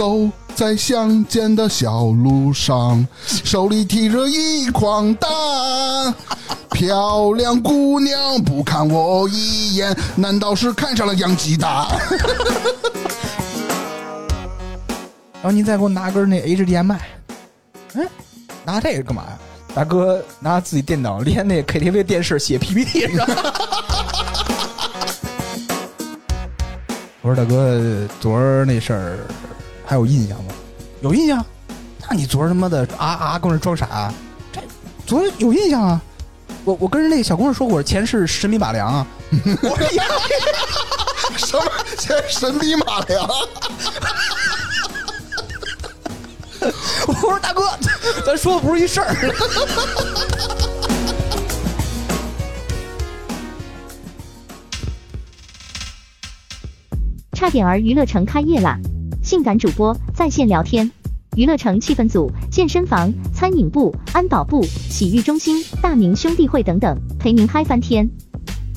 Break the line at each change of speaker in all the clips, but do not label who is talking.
走在乡间的小路上，手里提着一筐蛋。漂亮姑娘不看我一眼，难道是看上了洋鸡蛋？
然后您再给我拿根那 HDMI，嗯，拿这个干嘛呀？大哥拿自己电脑连那 KTV 电视写 PPT 上。我说大哥，昨儿那事儿还有印象吗？有印象。那你昨儿他妈的啊啊跟那装傻？这昨儿有印象啊。我我跟人那小姑娘说过，前世神笔马良啊。我说呀，
什么前神笔马良？
我说大哥，咱说的不是一事儿。
差点儿娱乐城开业啦！性感主播在线聊天，娱乐城气氛组、健身房、餐饮部、安保部、洗浴中心、大明兄弟会等等，陪您嗨翻天。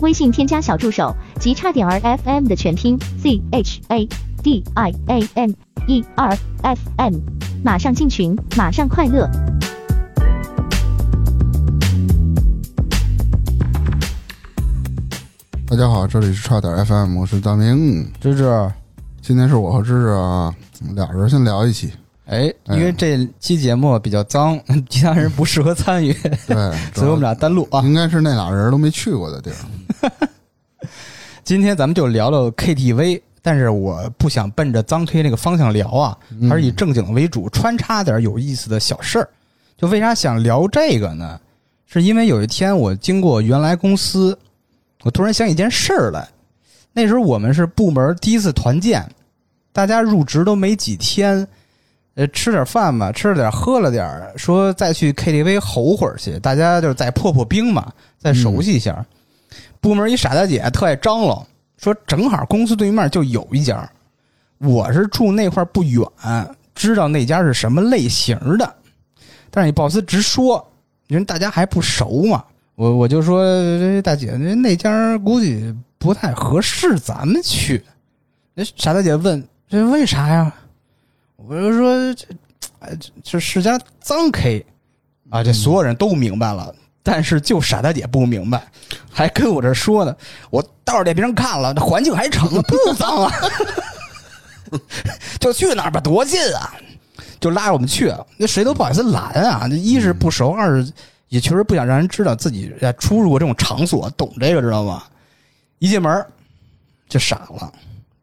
微信添加小助手及差点儿 FM 的全拼 Z H A D I A M E R F M，马上进群，马上快乐。
大家好，这里是差点 FM，我是大明。
芝芝，
今天是我和芝芝啊，俩人先聊一期。
哎，因为这期节目比较脏，其他人不适合参与，
对，
所以我们俩单录啊。
应该是那俩人都没去过的地儿。
今天咱们就聊聊 KTV，但是我不想奔着脏推那个方向聊啊，还是以正经为主，穿插点有意思的小事儿。就为啥想聊这个呢？是因为有一天我经过原来公司，我突然想起一件事儿来。那时候我们是部门第一次团建，大家入职都没几天，呃，吃点饭吧，吃了点，喝了点儿，说再去 KTV 吼会儿去，大家就是再破破冰嘛，再熟悉一下。部门一傻大姐特爱张罗，说正好公司对面就有一家，我是住那块不远，知道那家是什么类型的，但是你不好意思直说，因为大家还不熟嘛。我我就说大姐，那那家估计不太合适咱们去。那傻大姐问这为啥呀？我就说这，哎，这世家脏 K 啊，这所有人都明白了。但是就傻大姐不明白，还跟我这说呢。我倒是给别人看了，这环境还成啊，不脏啊。就去哪儿吧，多近啊！就拉着我们去，那谁都不好意思拦啊。那一是不熟，二是也确实不想让人知道自己出入过这种场所，懂这个知道吗？一进门就傻了，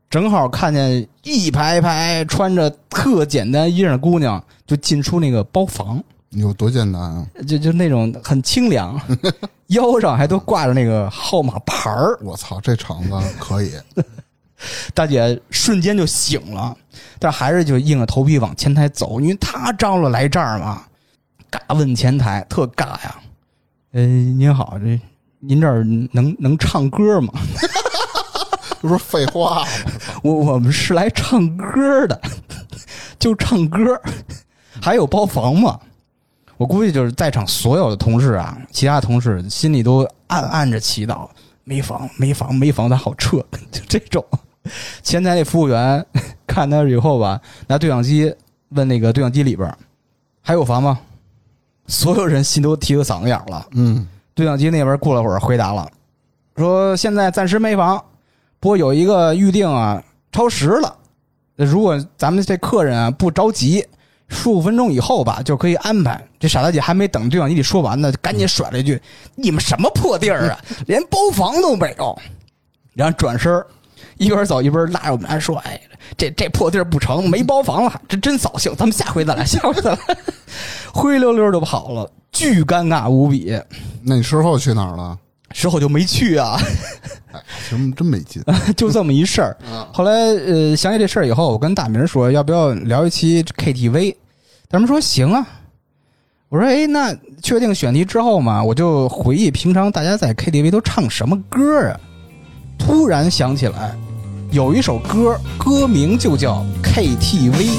正好看见一排排穿着特简单衣裳的姑娘，就进出那个包房。
有多简单啊！
就就那种很清凉，腰上还都挂着那个号码牌儿。
我操，这场子可以！
大姐瞬间就醒了，但还是就硬着头皮往前台走，因为她招了来这儿嘛。嘎问前台，特尬呀。呃，您好，这您这儿能能唱歌吗？
这不是废话吗？
我我们是来唱歌的，就唱歌，还有包房吗？我估计就是在场所有的同事啊，其他同事心里都暗暗着祈祷：没房，没房，没房，咱好撤。就这种，前台那服务员看他以后吧，拿对讲机问那个对讲机里边还有房吗？所有人心都提个嗓子眼了。
嗯，
对讲机那边过了会儿回答了，说现在暂时没房，不过有一个预定啊超时了。如果咱们这客人啊不着急。十五分钟以后吧，就可以安排。这傻大姐还没等对讲机里说完呢，赶紧甩了一句：“你们什么破地儿啊，连包房都没有！”然后转身一边走一边拉着我们来说：“哎，这这破地儿不成，没包房了，这真扫兴。咱们下回再来，下回再来。”灰溜溜就跑了，巨尴尬无比。
那你事后去哪儿了？
事后就没去啊。
哎，什么真没劲？
就这么一事儿。后来呃，想起这事儿以后，我跟大明说，要不要聊一期 KTV？大明说行啊。我说哎，那确定选题之后嘛，我就回忆平常大家在 KTV 都唱什么歌啊？突然想起来，有一首歌，歌名就叫 KTV。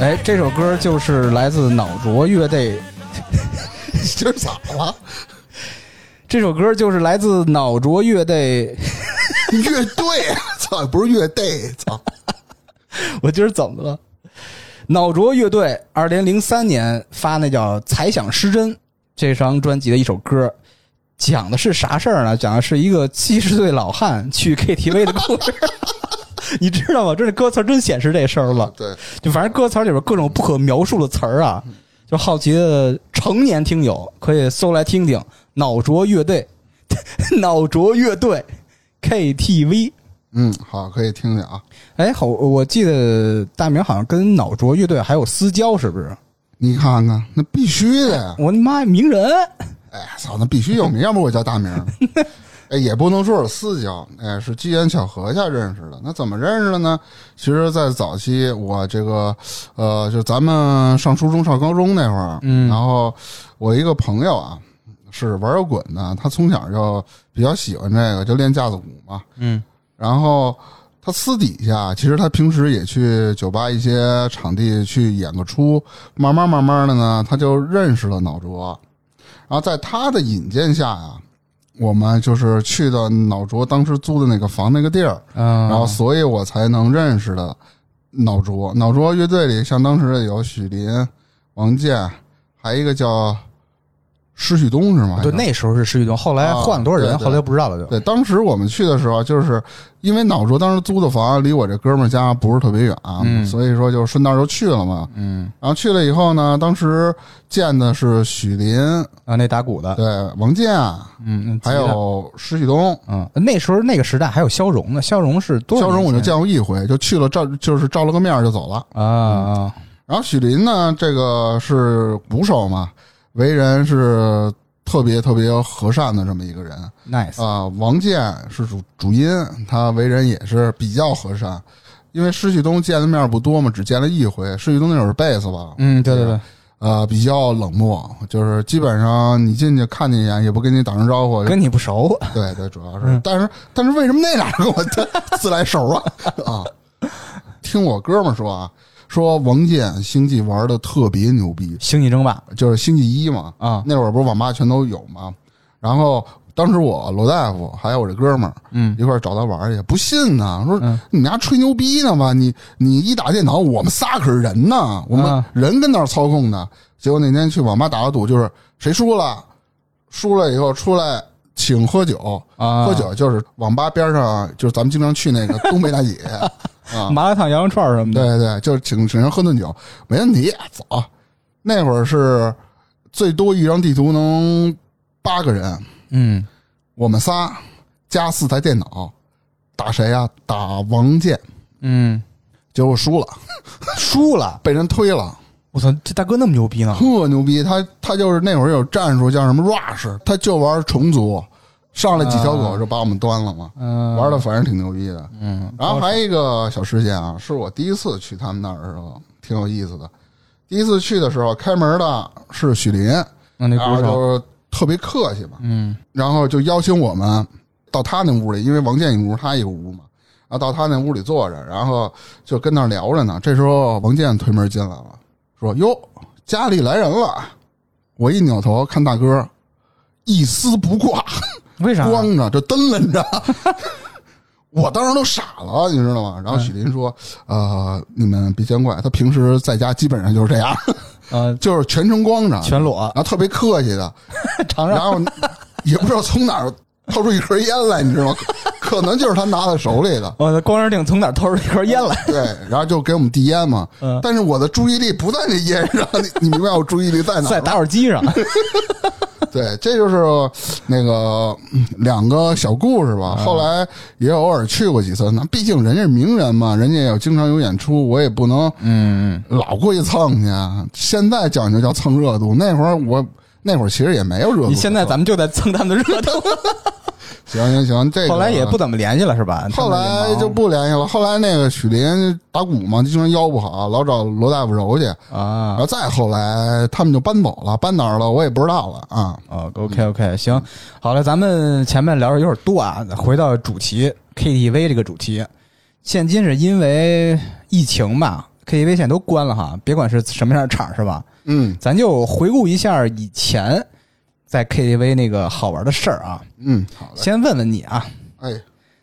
哎，
这首歌就是来自《脑浊乐队》，
今儿咋了？
这首歌就是来自脑浊乐队。
乐队，操，不是乐队，操！
我今儿怎么了？脑浊乐队二零零三年发那叫《猜想失真》这张专辑的一首歌，讲的是啥事儿呢？讲的是一个七十岁老汉去 KTV 的故事。你知道吗？这歌词真显示这事儿了。
对，
就反正歌词里边各种不可描述的词儿啊，就好奇的成年听友可以搜来听听。脑浊乐队，脑浊乐队 KTV。
嗯，好，可以听听啊。
哎，好，我记得大明好像跟脑浊乐队还有私交，是不是？
你看看，那必须的呀！
我的妈呀，名人！
哎，操，那必须有名，要不我叫大明。哎，也不能说是私交，哎，是机缘巧合下认识的。那怎么认识的呢？其实，在早期，我这个，呃，就咱们上初中、上高中那会儿，
嗯
然后我一个朋友啊，是玩摇滚的，他从小就比较喜欢这个，就练架子鼓嘛。
嗯
然后他私底下，其实他平时也去酒吧一些场地去演个出，慢慢慢慢的呢，他就认识了脑浊。然后在他的引荐下呀，我们就是去的脑浊当时租的那个房那个地儿，
嗯，
然后所以我才能认识的脑浊。脑浊乐队里，像当时有许林、王健，还有一个叫施旭东是吗？
对，那时候是施旭东，后来换了多少人，
啊对对
后来就不知道了就。
对，当时我们去的时候，就是因为脑浊当时租的房离我这哥们儿家不是特别远，
嗯
所以说就顺道就去了嘛。
嗯
然后去了以后呢，当时见的是许林，
啊，那打鼓的，
对，王健，
嗯，
还有施旭东。
嗯，那时候那个时代还有肖荣呢，肖荣是多少
肖荣我就见过一回，就去了照，就是照了个面就走了。
啊啊，
然后许林呢，这个是鼓手嘛，为人是特别特别和善的这么一个人。
nice，
啊、王健是主主音，他为人也是比较和善。因为施旭东见的面不多嘛，只见了一回。施旭东那会儿是贝斯吧，
嗯，对对对，
呃，比较冷漠，就是基本上你进去看见一眼也不跟你打声招呼。
跟你不熟，
对对，主要是，
嗯
但是但是为什么那俩人跟我 自来熟啊？啊，听我哥们儿说啊，说王健星际玩的特别牛逼，
星际争霸。
就是星际一嘛，
啊，
那会儿不是网吧全都有嘛。然后当时我罗大夫还有我这哥们儿
嗯。
一块儿找他玩去，不信呢，说
嗯。
你们家吹牛逼呢吧？你你一打电脑，我们仨可是人呢，我们
啊。
人跟那儿操控呢。结果那天去网吧打个赌，就是谁输了，输了以后出来请喝酒，
啊，
喝酒就是网吧边上，就是咱们经常去那个东北大姐 啊，
麻辣烫、羊肉串什么的，
对对，就是请请人喝顿酒，没问题，走。那会儿是最多一张地图能八个人，
嗯，
我们仨加四台电脑，打谁呀、打王健，
嗯，
结果输了，
输了，
被人推了，
我操，这大哥那么牛逼呢？
特牛逼。他他就是那会儿有战术叫什么 rush，他就玩虫族，上来几条狗就把我们端了嘛，
嗯，
玩的反正挺牛逼的。
嗯，
然后还有一个小事件啊，是我第一次去他们那儿的时候，挺有意思的。第一次去的时候，开门的是许林，然后就特别客气嘛，
嗯
然后就邀请我们到他那屋里，因为王健一屋，他一个屋嘛，然后到他那屋里坐着，然后就跟那聊着呢。这时候王健推门进来了，说：“哟，家里来人了。”我一扭头看大哥，一丝不挂，
为啥？
光着就蹬楞着。我当时都傻了，你知道吗？然后许林说：“呃，你们别见怪，他平时在家基本上就是这样，
呃，
就是全程光着，
全裸
然，后特别客气的，
尝
然，后也不知道从哪儿掏出一盒烟来，你知道吗？可能就是他拿在手里的。
我的光着腚从哪掏出一盒烟来？
对，然后就给我们递烟嘛。
嗯
但是我的注意力不在那烟上，你 你明白我注意力在哪儿？
在打火机上，
对，这就是那个嗯两个小故事
嗯
吧。后来也偶尔去过几次，那毕竟人家是名人嘛，人家有经常有演出，我也不能
嗯嗯，
老过去蹭去。现在讲究叫蹭热度，那会儿我那会儿其实也没有热度。
你现在咱们就在蹭他们的热度，
行行行，这个
后来也不怎么联系了是吧？
后来就不联系了。后来那个许林打鼓嘛，就经常腰不好，老找罗大夫揉去啊。然
啊
后再后来他们就搬走了，搬哪儿了我也不知道了啊。
哦，OK OK，行，好了，咱们前面聊的有点多啊，回到主题 KTV 这个主题。现今是因为疫情吧 KTV 现在都关了哈，别管是什么样的场是吧？
嗯
咱就回顾一下以前在 KTV 那个好玩的事儿啊。
嗯，好嘞。
先问问你啊，
哎，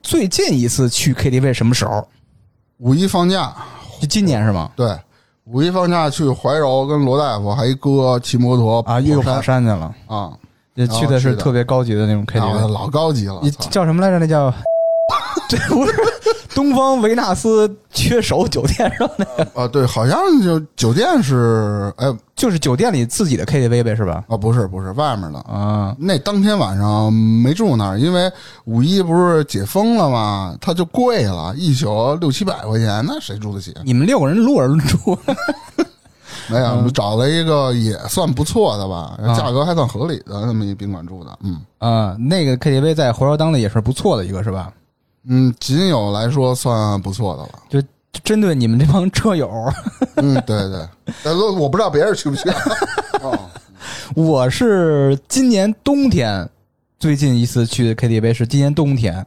最近一次去 KTV 什么时候？
五一放假，
就今年是吗？
对，五一放假去怀柔跟罗大夫还一哥骑摩托
啊，又跑
山
山去了，
啊，
这去的是特别高级的那种 KTV。
老高级了
你，叫什么来着？那叫 这不是东方维纳斯缺手酒店上的，
啊，对，好像就酒店是，哎，
就是酒店里自己的 KTV 呗，是吧？
啊，不是不是，外面的。
啊，
那当天晚上没住那儿，因为五一不是解封了吗？它就贵了，一宿六七百块钱，那谁住得起？
你们六个人路人住，
没有，找了一个也算不错的吧，
啊
价格还算合理的那么一宾馆住的。嗯
啊，那个 KTV 在怀柔当地也是不错的一个，是吧？
嗯，仅有来说算不错的了。
就针对你们这帮车友，
嗯，对对，但是我不知道别人去不去。哦，
我是今年冬天最近一次去的 KTV 是今年冬天，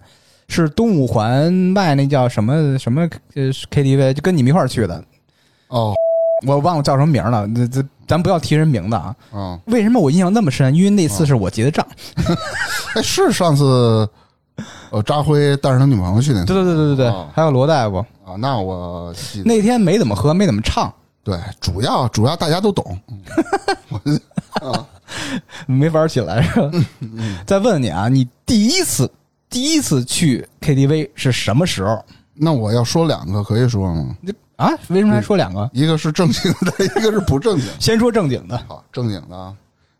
是东五环外那叫什么什么呃 KTV，就跟你们一块儿去的，
哦，
我忘了叫什么名了，这这咱不要提人名字啊。
嗯，
为什么我印象那么深？因为那次是我结的账。
哎，是上次呃扎辉带着他女朋友去那次
对对对对对对
哦，
还有罗大夫，
啊，那我记得
那天没怎么喝，没怎么唱，
对，主要主要大家都懂。
没法起来是吧？再问问你啊，你第一次第一次去 KTV 是什么时候？
那我要说两个，可以说吗？
啊？为什么还说两个？
一个是正经的，一个是不正经。
先说正经的。
好，正经的啊。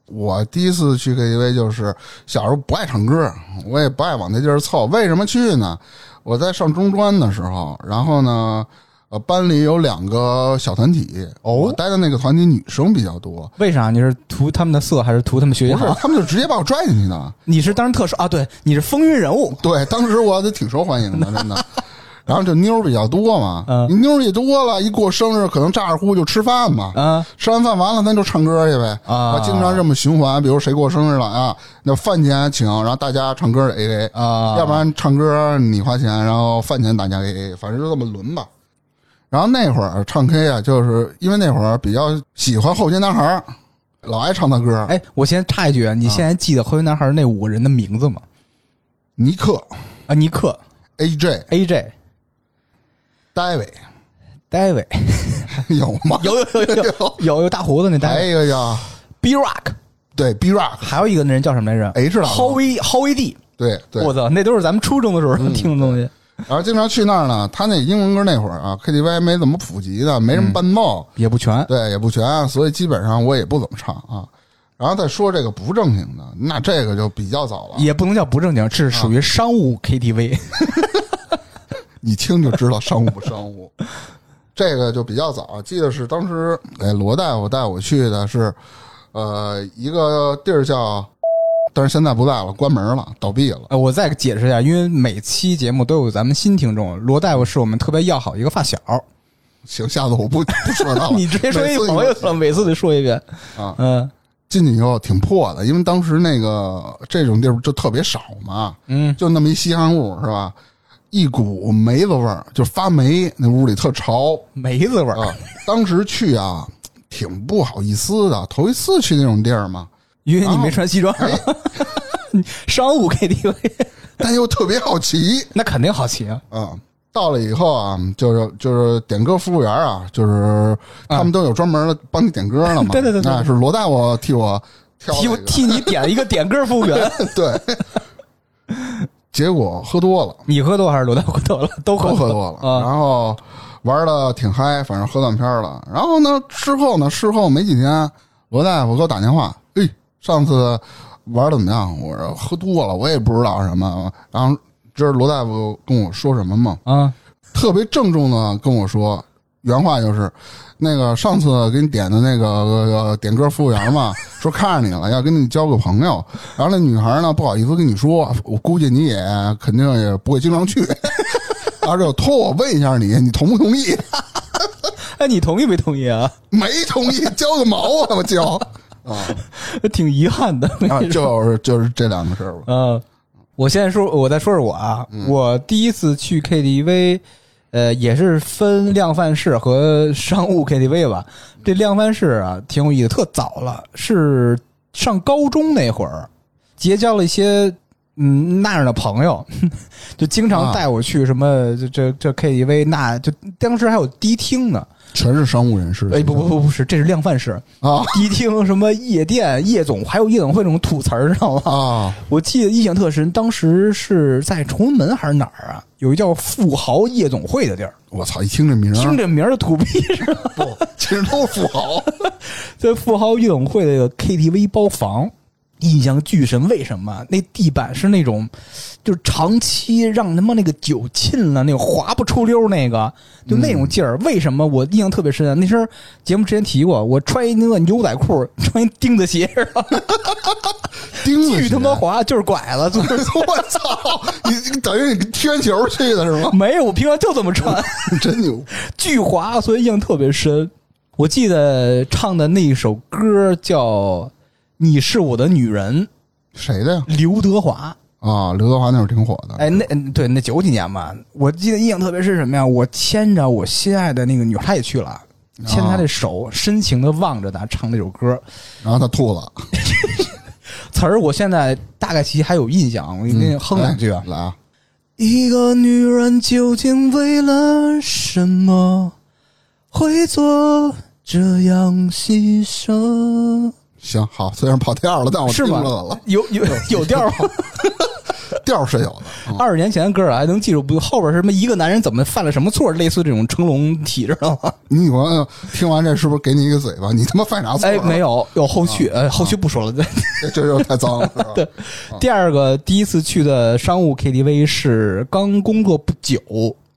我第一次去 KTV 就是小时候不爱唱歌，我也不爱往那地儿凑。为什么去呢？我在上中专的时候，然后呢，呃，班里有两个小团体，
哦
我待的那个团体女生比较多，
为啥？你是图他们的色，还是图他们学习
不是
好？
他们就直接把我拽进去的。
你是当时特殊啊？对，你是风云人物。
对，当时我得挺受欢迎的，真的。然后就妞儿比较多嘛，
嗯。
妞儿一多了，一过生日可能咋着呼就吃饭嘛，
啊
吃完饭完了咱就唱歌去呗
啊。
经常这么循环，比如谁过生日了啊，那饭钱请，然后大家唱歌 A A
啊。
要不然唱歌你花钱，然后饭钱大家 A A，反正就这么轮吧。然后那会儿唱 K 啊，就是因为那会儿比较喜欢后街男孩儿，老爱唱他歌，
哎，我先插一句，
啊
你现在记得后街男孩那五个人的名字吗？
尼克、
啊，尼克、
A J、
AJ、
戴维
David，
有吗？
有有有有有。有有大胡子那
还
David。
有一个叫
B Rock，
对 B Rock，
还有一个那人叫什么来着
？H 老师
Howie Howie D，
对对，
我操，那都是咱们初中的时候 听的东西。
然后经常去那儿呢。他那英文歌那会儿啊，KTV 没怎么普及的，没什么伴奏，
也不全，
对，也不全，所以基本上我也不怎么唱啊。然后再说这个不正经的，那这个就比较早了，
也不能叫不正经，是属于商务 KTV。
一听就知道商务不商务。这个就比较早，记得是当时哎罗大夫带我去的是，呃一个地儿叫，但是现在不在了，关门了，倒闭了。
呃，我再解释一下，因为每期节目都有咱们新听众，罗大夫是我们特别要好一个发小。
行，下次我不不说他了，
你直接说一朋友了，每次得说一遍。
啊。
嗯
进去以后挺破的，因为当时那个这种地儿就特别少嘛，
嗯，
就那么一稀罕物是吧？一股梅子味儿，就发霉，那屋里特潮
梅子味儿，
啊。当时去啊，挺不好意思的，头一次去那种地儿嘛，
因为你没穿西装？商务 KTV
但又特别好奇
那肯定好奇啊。
啊。到了以后啊，就是就是点歌服务员啊，就是他们都有专门的帮你点歌的嘛。
对对对对
那是罗大夫替我
替我替你点了一个点歌服务员，
对，结果喝多了。
你喝多还是罗大夫喝多了？都喝
都喝多了，
啊。
然后玩的挺嗨，反正喝断片了。然后呢，事后呢，事后没几天，罗大夫给我打电话，哎，上次玩的怎么样？我说喝多了，我也不知道什么。然后知道罗大夫跟我说什么吗？
啊，
特别郑重的跟我说，原话就是。那个上次给你点的那个、呃、点歌服务员嘛，说看上你了，要跟你交个朋友。然后那女孩呢，不好意思跟你说，我估计你也肯定也不会经常去。然后就托我问一下你，你同不同意？
哎，你同意没同意啊？
没同意，交个毛啊！我交 啊
挺遗憾的。
啊，就是就是这两个事儿吧。
嗯，我现在说，我再说说我啊，我第一次去 KTV，呃，也是分量贩式和商务 KTV 吧。这量贩式啊，挺有意思，特早了，是上高中那会儿结交了一些嗯那样的朋友，就经常带我去什么这这这 KTV，那就当时还有迪厅呢。
全是商务人士。
哎，不不不不是，这是量贩式
啊
迪厅什么夜店、夜总，还有夜总会这种土词儿，知道吗？
啊！
我记得印象特深，当时是在崇文门还是哪儿啊？有一叫富豪夜总会的地儿，
我操！一听这名儿，
听这名儿的土逼是吧？
不，其实都是富豪。
在富豪夜总会的 KTV 包房，印象巨深。为什么？那地板是那种，就是长期让他妈那个酒浸了，那个滑不出溜那个，就那种劲儿。为什么我印象特别深啊？那时候节目之前提过，我穿一那个牛仔裤，穿一钉子鞋，
钉子
巨他妈滑，就是拐了，就是
我操！你等于你踢完球去的是吗？
没有，我平常就这么穿。
真牛！
巨滑，所以印象特别深。我记得唱的那一首歌叫《你是我的女人
谁的呀》，？
刘德华。
啊，刘德华那会儿挺火的。
哎，那嗯对，那九几年吧，我记得印象特别深什么呀？我牵着我心爱的那个女孩，她也去了，牵她的手，深情的望着她唱那首歌，
然后她吐了，
词儿我现在大概其还有印象，我给你哼两句啊。
来啊！
一个女人究竟为了什么会做这样牺牲？
行好，虽然跑调了，但我
是吗
听着了，？
有有有调儿吗？
调是有的。嗯
二十年前的歌儿还能记住，不后边是什么一个男人怎么犯了什么错，类似这种成龙体知道吗？
你女朋友听完这是不是给你一个嘴巴？你他妈犯啥错？
哎，没，有，有后续，呃，后续不说了。对，
这 这就太脏了，
对第二个第一次去的商务 KTV 是刚工作不久，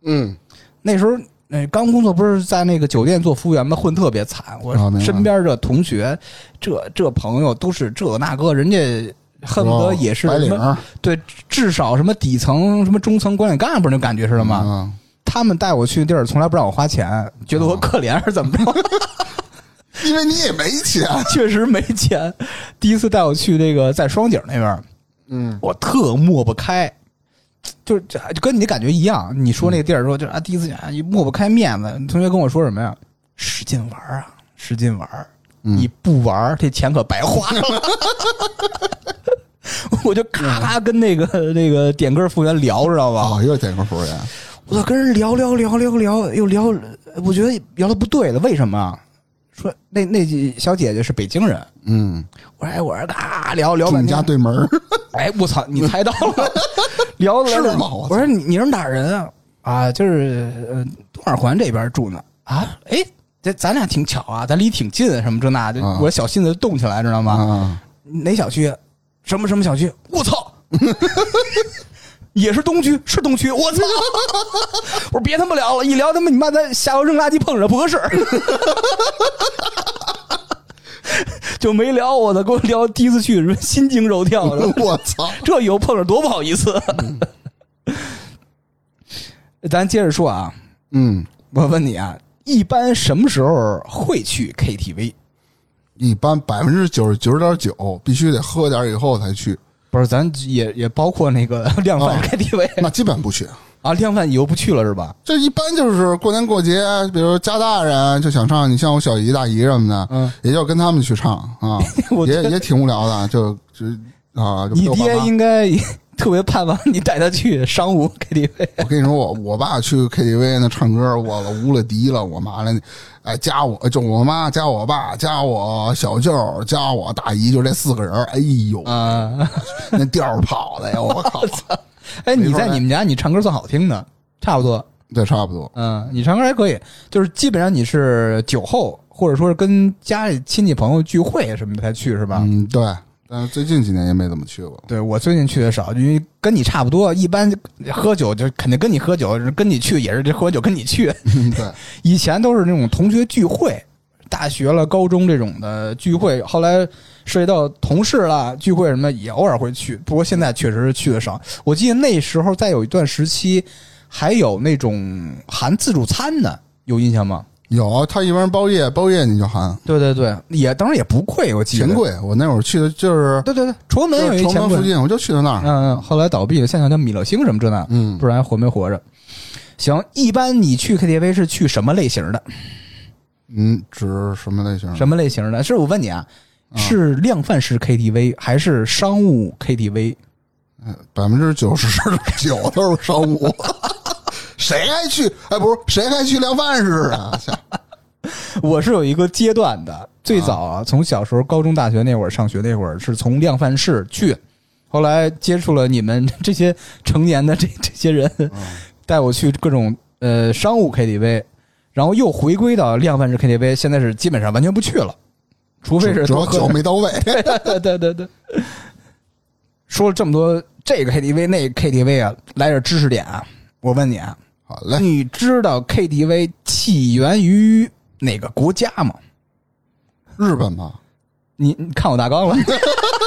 嗯，
那时候。那刚工作不是在那个酒店做服务员吗？混特别惨。我身边这同学，这这朋友都是这那个，人家恨不得也是什么
白领
对，至少什么底层、什么中层管理干部那感觉似的嘛。
嗯
他们带我去的地儿，从来不让我花钱，觉得我可怜还是怎么着？
因为你也没钱。
确实没钱。第一次带我去那个在双井那边儿，
嗯，
我特抹不开，就是就跟你的感觉一样。你说那个地儿说就是啊，第一次啊，你抹不开面子。同学跟我说什么呀？使劲玩啊，使劲玩，
嗯
你不玩，这钱可白花了。我就咔咔跟那个那个点歌服务员聊，知道吧？
哦，又点歌服务员，
我操，跟人聊聊聊聊聊，又聊，我觉得聊的不对了，为什么啊？说那那小姐姐是北京人，
嗯，
我说哎，我说嘎聊聊
你家，对门儿
哎，我操，你猜到了，聊
的
是
吗我
说你你是哪儿人啊？啊，就是呃东二环这边住呢。啊，哎，这咱俩挺巧啊，咱离挺近，什么这那的，
啊
我小心思动起来，知道吗？
啊，
哪小区？什么什么小区？我操！也是东区，是东区，我操！我说别他妈聊了，一聊他妈你妈咱下楼扔垃圾碰着不合适，就没聊。我的，跟我聊第一次去，心惊肉跳的。
我操！
这以后碰着多不好意思。咱接着说啊，
嗯，
我问你啊，一般什么时候会去 KTV？
一般百分之九十九点九必须得喝点以后才去，
不是，咱也也包括那个 量贩
啊
KTV
那基本不去。
啊，量贩以后不去了是吧？
这一般就是过年过节，比如家大人就想唱，你像我小姨大姨什么的，
嗯，
也就跟他们去唱啊，也也挺无聊的，就就啊，就
你爹应该也特别盼望你带他去商务 KTV。
我跟你说，我我爸去 KTV 那唱歌，我了无了敌了。我妈那，哎，加我就我妈加我爸加我小舅加我大姨，就这四个人。哎呦，
啊，
那调儿跑的呀！我靠，
哎，你在你们家你唱歌算好听的，差不多。
对，差不多。
嗯，你唱歌还可以，就是基本上你是酒后，或者说是跟家里亲戚朋友聚会什么的才去是吧？
嗯，对。但是最近几年也没怎么去过。
对我最近去的少，因为跟你差不多，一般喝酒就肯定跟你喝酒，跟你去也是这喝酒跟你去。
嗯，对，
以前都是那种同学聚会，大学了、高中这种的聚会，后来涉及到同事了聚会什么，也偶尔会去。不过现在确实是去的少。我记得那时候在有一段时期，还有那种含自助餐的，有印象吗？
有他一般包夜，包夜你就含
对对对，也当然也不贵，我记得
钱。贵。我那会儿去的就是
对对对，崇文门有一钱柜。
崇文附近，我就去的那儿。
嗯，嗯后来倒闭了，现在叫米乐星什么这那，
嗯
不知道还活没活着。行，一般你去 KTV 是去什么类型的？
嗯，指什么类型？
什么类型的？是我问你啊，是量贩式 KTV 还是商务 KTV？
百分之九十九都是商务，谁还去？哎，不是，谁还去量贩式啊？
我是有一个阶段的，最早啊，从小时候、高中、大学那会儿上学那会儿，是从量贩式去，后来接触了你们 这些成年的这这些人，带我去各种呃商务 KTV，然后又回归到量贩式 KTV，现在是基本上完全不去了，除非是
主要酒没到位。
对对对对。说了这么多，这个 KTV 那个 KTV 啊，来点知识点啊，我问你啊，
好嘞，
你知道 KTV 起源于哪个国家吗？
日本吗？
你你看我大纲了？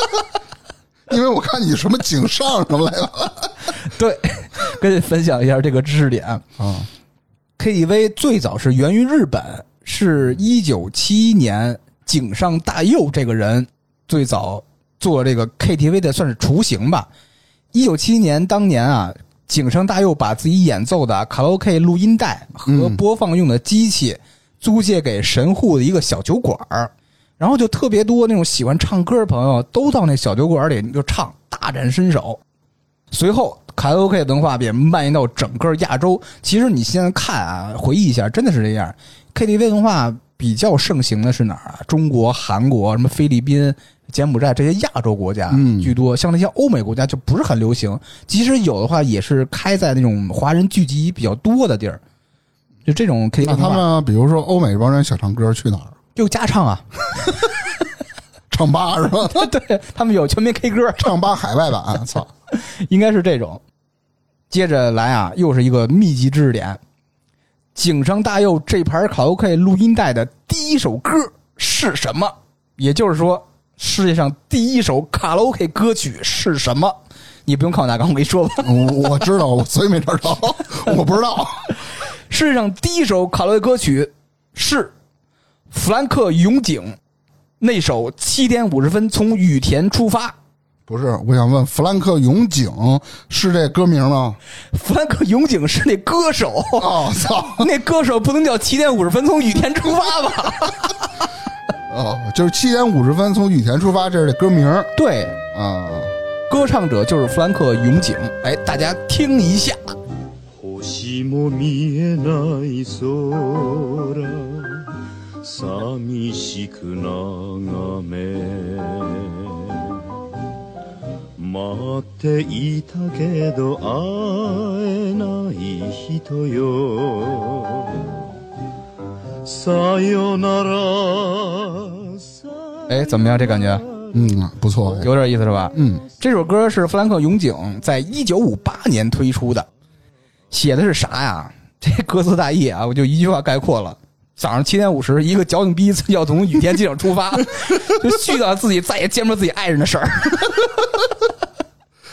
因为我看你什么井上什么来了。
对，跟你分享一下这个知识点
啊。
KTV 最早是源于日本，是一九七一年井上大佑这个人最早做这个 KTV 的算是雏形吧。一九七一年当年啊，井上大佑把自己演奏的卡拉 OK 录音带和播放用的机器租借给神户的一个小酒馆儿，然后就特别多那种喜欢唱歌的朋友都到那小酒馆里就唱，大展身手。随后，卡拉 OK 文化便蔓延到整个亚洲。其实你现在看啊，回忆一下，真的是这样。KTV 文化比较盛行的是哪儿啊？中国、韩国、什么菲律宾、柬埔寨这些亚洲国家居多。像那些欧美国家就不是很流行。即使有的话，也是开在那种华人聚集比较多的地儿。就这种 KTV，
那他们比如说欧美这帮人想唱歌去哪儿？
就家唱啊，
唱吧是吧？
对他们有全民 K 歌，
唱吧海外版，操！
应该是这种。接着来啊，又是一个密集知识点：井上大佑这盘卡拉 OK 录音带的第一首歌是什么？也就是说，世界上第一首卡拉 OK 歌曲是什么？你不用看我大纲，我跟你说吧。
我我知道，我所以没找着。我不知道，
世界上第一首卡拉 OK 歌曲是弗兰克永井那首七点五十分从雨田出发。
不是，我想问，弗兰克永井是这歌名吗？
弗兰克永井是那歌手。
哦，操，
那歌手不能叫七点五十分从雨田出发吧？
哦，就是七点五十分从羽田出发，这是这歌名。
对，
啊，
歌唱者就是弗兰克永井。哎，大家听一下。
星も見えない空寂しく眺め待っていたけど会えない人よさよなら
哎，怎么样？这感觉？
嗯，不错，
有点意思是吧？
嗯，
这首歌是弗兰克永井在一九五八年推出的，写的是啥呀？这歌词大意啊，我就一句话概括了：早上七点五十，一个矫情逼要从羽田机场出发，就絮叨自己再也见不着自己爱人的事儿。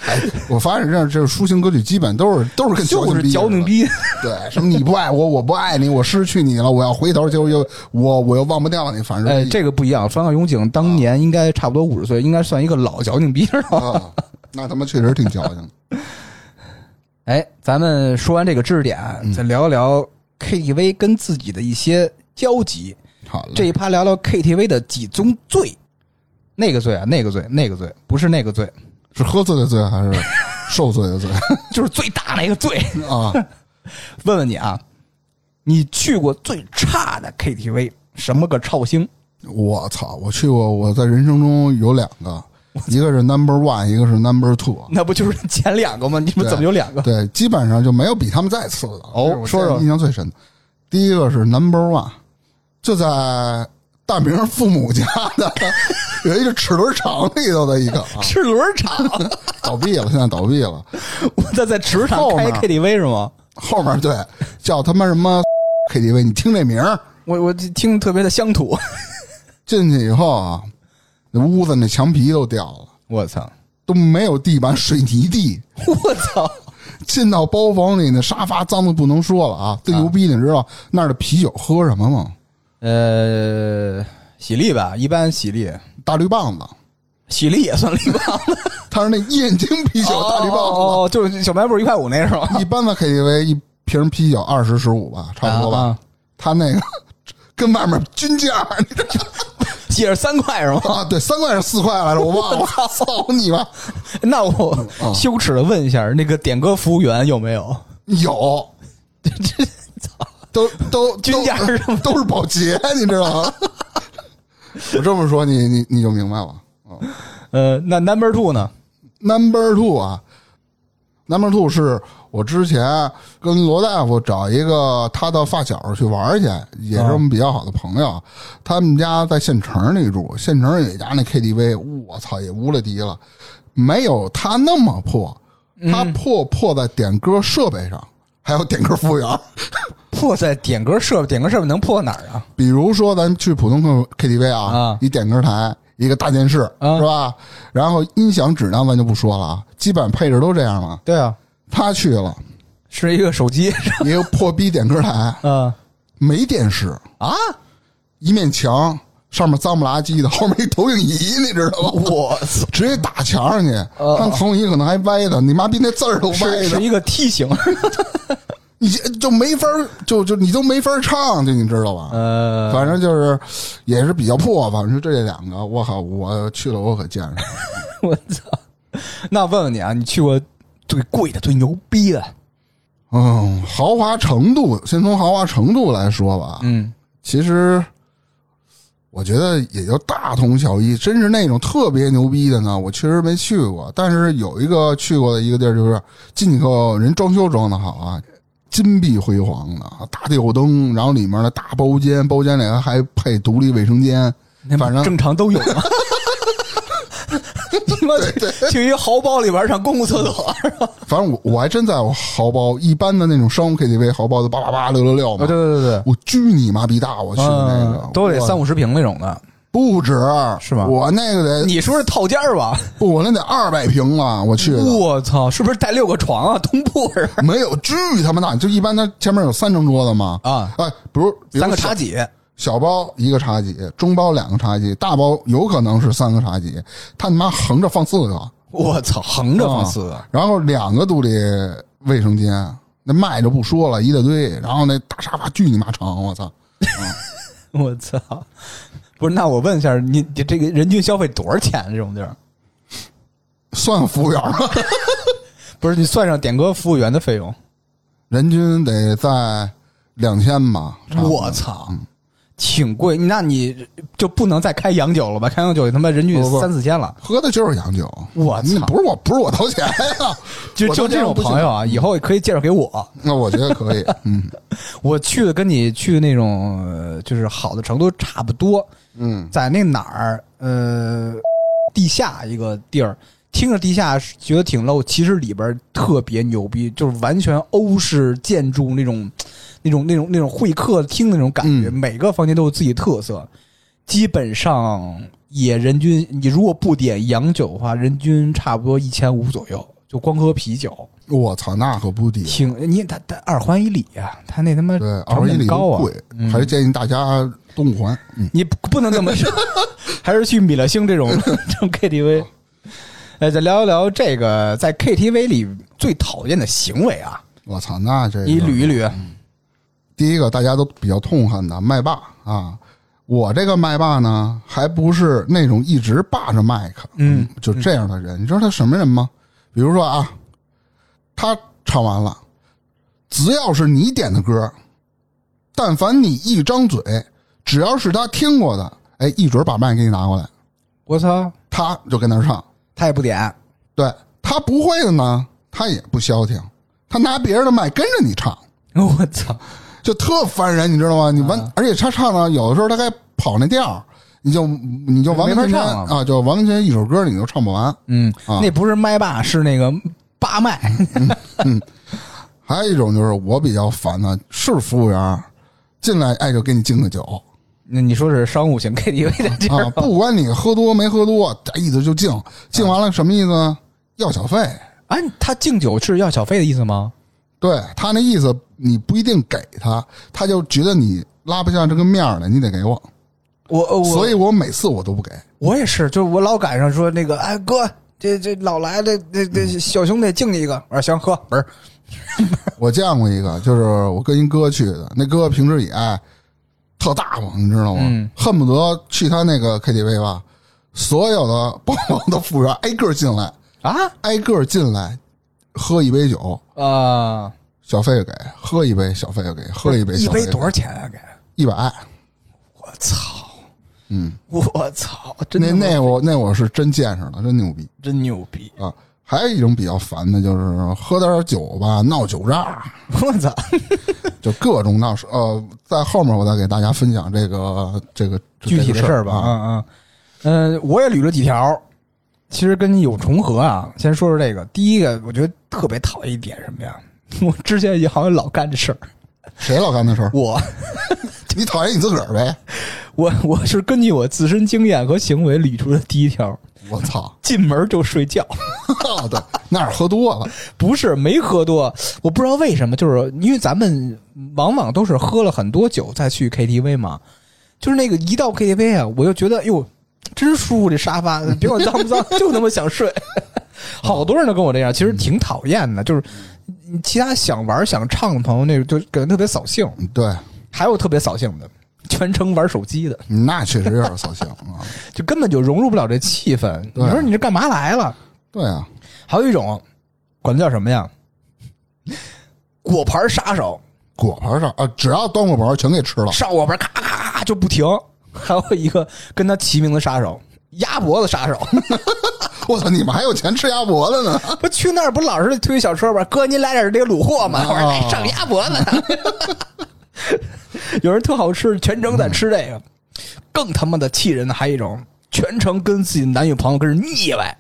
哎，我发现这这抒情歌曲基本都是都是跟
就是矫情逼，
对，什么你不爱我，我不爱你，我失去你了，我要回头就又我我又忘不掉你，反正
哎，这个不一样。弗兰克永井当年应该差不多五十岁，应该算一个老矫情逼
了。那他妈确实挺矫情。
哎，咱们说完这个知识点，再聊一聊 KTV 跟自己的一些交集。
好，
这一趴聊聊 KTV 的几宗罪。那个罪啊，那个罪，那个罪，不是那个罪。
是喝醉的醉还是 受罪的罪？
就是最大那个罪
啊！
问问你啊，你去过最差的 KTV 什么个超星？
我操！我去过，我在人生中有两个，一个是 Number One，一个是 Number Two。
那不就是前两个吗？你们怎么有两个？
对，基本上就没有比他们再次的。
哦，说说
印象最深的，第一个是 Number One，就在。大明父母家的有一个齿轮厂里头的一个
齿轮厂
倒闭了，现在倒闭了。
我在在齿轮厂开 KTV 是吗？
后面对，叫他妈什么 KTV？你听这名儿，
我我听特别的乡土。
进去以后啊，那屋子那墙皮都掉了，
我操，
都没有地板，水泥地。
我操！
进到包房里，那沙发脏的不能说了啊！最牛逼，你知道那儿的啤酒喝什么吗？
呃，喜力吧，一般喜力
大绿棒子，
喜力也算绿棒子。
他是那燕京啤酒大绿棒子，
哦，就是小卖部一块五那是吧？
一般的 KTV 一瓶啤酒二十十五吧，差不多吧。
啊
他那个跟外面均价，你知道
借着三块是吗？
啊，对，三块是四块来着，我忘了。操你妈！
那我
啊
羞耻的问一下，那个点歌服务员有没有？
有，都都
均价是
都都是保洁，你知道吗？我这么说，你你你就明白了。
呃，那 number two 呢
？Number two 啊，Number two 是我之前跟罗大夫找一个他的发小去玩去，也是我们比较好的朋友。他们家在县城里住，县城有一家那 KTV，我操，也无了敌了，没有他那么破，他破破在点歌设备上，还有点歌服务员。
破在点歌设备，点歌设备能破哪儿啊？
比如说，咱去普通 KTV 啊，
啊。
一点歌台，一个大电视，
啊
是吧？然后音响质量咱就不说了啊，基本配置都这样了。
对啊，
他去了。
是一个手机
一个破逼点歌台，
啊。
没电视，
啊！
一面墙上面脏不拉几的，后面一投影仪，你知道吗？
我操，
直接打墙上去，
呃
看投影仪可能还歪的，你妈逼那字儿都歪的，
是是一个梯形，
你就就没法儿就就你都没法儿唱，就你知道吧？
呃，
反正就是也是比较破，反正就这两个，我靠，我去了我可见识。
我操！那问问你啊，你去过最贵的、最牛逼的？
嗯，豪华程度，先从豪华程度来说吧，
嗯，
其实我觉得也就大同小异。真是那种特别牛逼的呢，我确实没去过。但是有一个去过的一个地儿，就是进去后人装修装的好啊，金碧辉煌的大吊灯，然后里面的大包间，包间里还配独立卫生间，反正
正常都有吗？你妈去去一个豪包里边上公共厕所？
反正我我还真在我豪包一般的那种商务 KTV 豪包的八八八六六六嘛，
对对对，
我巨你妈逼大，我去的那个、
嗯，都得
我
三五十平那种的。
不止
是吗
我那个得
你说是套间儿吧？
不，我那得二百平了，我去。
我操，是不是带六个床啊？通铺是
没有，至于他妈大？就一般，它前面有三张桌子嘛。
啊，
哎，比如比如
三个茶几，
小包一个茶几，中包两个茶几，大包有可能是三个茶几，他你妈横着放四个，
我操，横着放四个，
然后两个独立卫生间，那卖就不说了，一大堆，然后那大沙发巨你妈长，我操！
我操！不是，那我问一下，你你这个人均消费多少钱？这种地儿
算服务员吗？
不是你算上点歌服务员的费用？
人均得在两千吧。差不多
我操，挺贵。那你就不能再开洋酒了吧？开洋酒他妈人均三四千了。
喝的就是洋酒。
我操
不是我，不是我掏钱呀、
就就这种朋友啊，以后可以介绍给我。
那我觉得可以。嗯
我去的跟你去的那种呃就是好的程度差不多，
嗯，
在那哪儿呃地下一个地儿，听着地下是觉得挺 low，其实里边特别牛逼，就是完全欧式建筑那种那种那种那种会客厅那种感觉，
嗯
每个房间都有自己特色，基本上也人均你如果不点洋酒的话，人均差不多一千五左右，就光喝啤酒。
我操，那可不低。
挺你他他二环以里呀、他那他妈
二环以里
本高啊，
还是建议大家东五环。嗯，
你不不能这么说，还是去米勒星这种 这种 KTV。哎，再聊一聊这个在 KTV 里最讨厌的行为啊，
我操，那这个
你捋一捋。
第一个大家都比较痛恨的麦霸啊，我这个麦霸呢，还不是那种一直霸着麦克，
嗯，
就这样的人。你知道他什么人吗？比如说啊，他唱完了，只要是你点的歌，但凡你一张嘴，只要是他听过的，哎，一准把麦给你拿过来，
我操，
他就跟那儿唱。
他也不点，
对他不会的呢，他也不消停，他拿别人的麦跟着你唱。
我操，
就特烦人，你知道吗？你完，
啊
而且他唱呢，有的时候他该跑那调儿你就你就完完全全
法唱了
啊，就完完全全一首歌你都唱不完。
嗯，
啊
那不是麦霸，是那个霸麦。
嗯还有一种就是我比较烦的，是服务员进来哎就给你敬个酒
那你说是商务型 KTV 的地儿
啊，不管你喝多没喝多，意思就敬，敬完了什么意思？要小费。
啊？他敬酒是要小费的意思吗？
对他那意思，你不一定给他，他就觉得你拉不下这个面儿来，你得给我。
我我
所以我每次我都不给。
我也是，就是我老赶上说那个，哎哥，这这老来的这这小兄弟敬你一个，我说行喝，不是，
我见过一个，就是我跟一哥去的，那哥平时也爱特大方，你知道吗？
嗯
恨不得去他那个 KTV 吧，所有的包房的服务员挨个进来，
啊
挨个进来喝一杯酒，
啊！
小费给，喝一杯小费给，喝一杯小费给
一杯多少钱啊？给
一百。
我操！
嗯，
我操！真
那那我那我是真见识了，真牛逼
真牛逼！
啊！还有一种比较烦的就是喝点酒吧闹酒炸，
我操！
就各种闹事。呃，在后面我再给大家分享这个这个
具体的事儿吧，
啊。
嗯嗯，嗯，我也捋了几条，其实跟你有重合啊。先说说这个，第一个，我觉得特别讨厌一点什么呀？我之前也好像老干这事儿，
谁老干这事儿？
我
你讨厌你自个儿呗？
我我是根据我自身经验和行为捋出的第一条：
我操！
进门就睡觉。
哦，对，那是喝多了。
不是没喝多，我不知道为什么，就是因为咱们往往都是喝了很多酒再去 KTV 嘛，就是那个一到 KTV 啊，我就觉得哟，真舒服这沙发，别管脏不脏，就那么想睡。好多人都跟我这样，其实挺讨厌的，就是其他想玩想唱的朋友，那个就感觉特别扫兴。
对，
还有特别扫兴的，全程玩手机的，
那确实有点扫兴啊。
就根本就融入不了这气氛。你说你这干嘛来了？
对啊，
还有一种，管它叫什么呀？果盘杀手，
果盘上啊，只要端果盘全给吃了。
上果盘咔咔咔就不停。还有一个跟他齐名的杀手，鸭脖子杀手。
我操，你们还有钱吃鸭脖子呢？
不去那儿不老是推小车吗？哥，您来点这个卤货吗？上鸭脖子。有人特好吃，全程在吃这个。更他妈的气人的还有一种，全程跟自己的男女朋友跟人腻歪，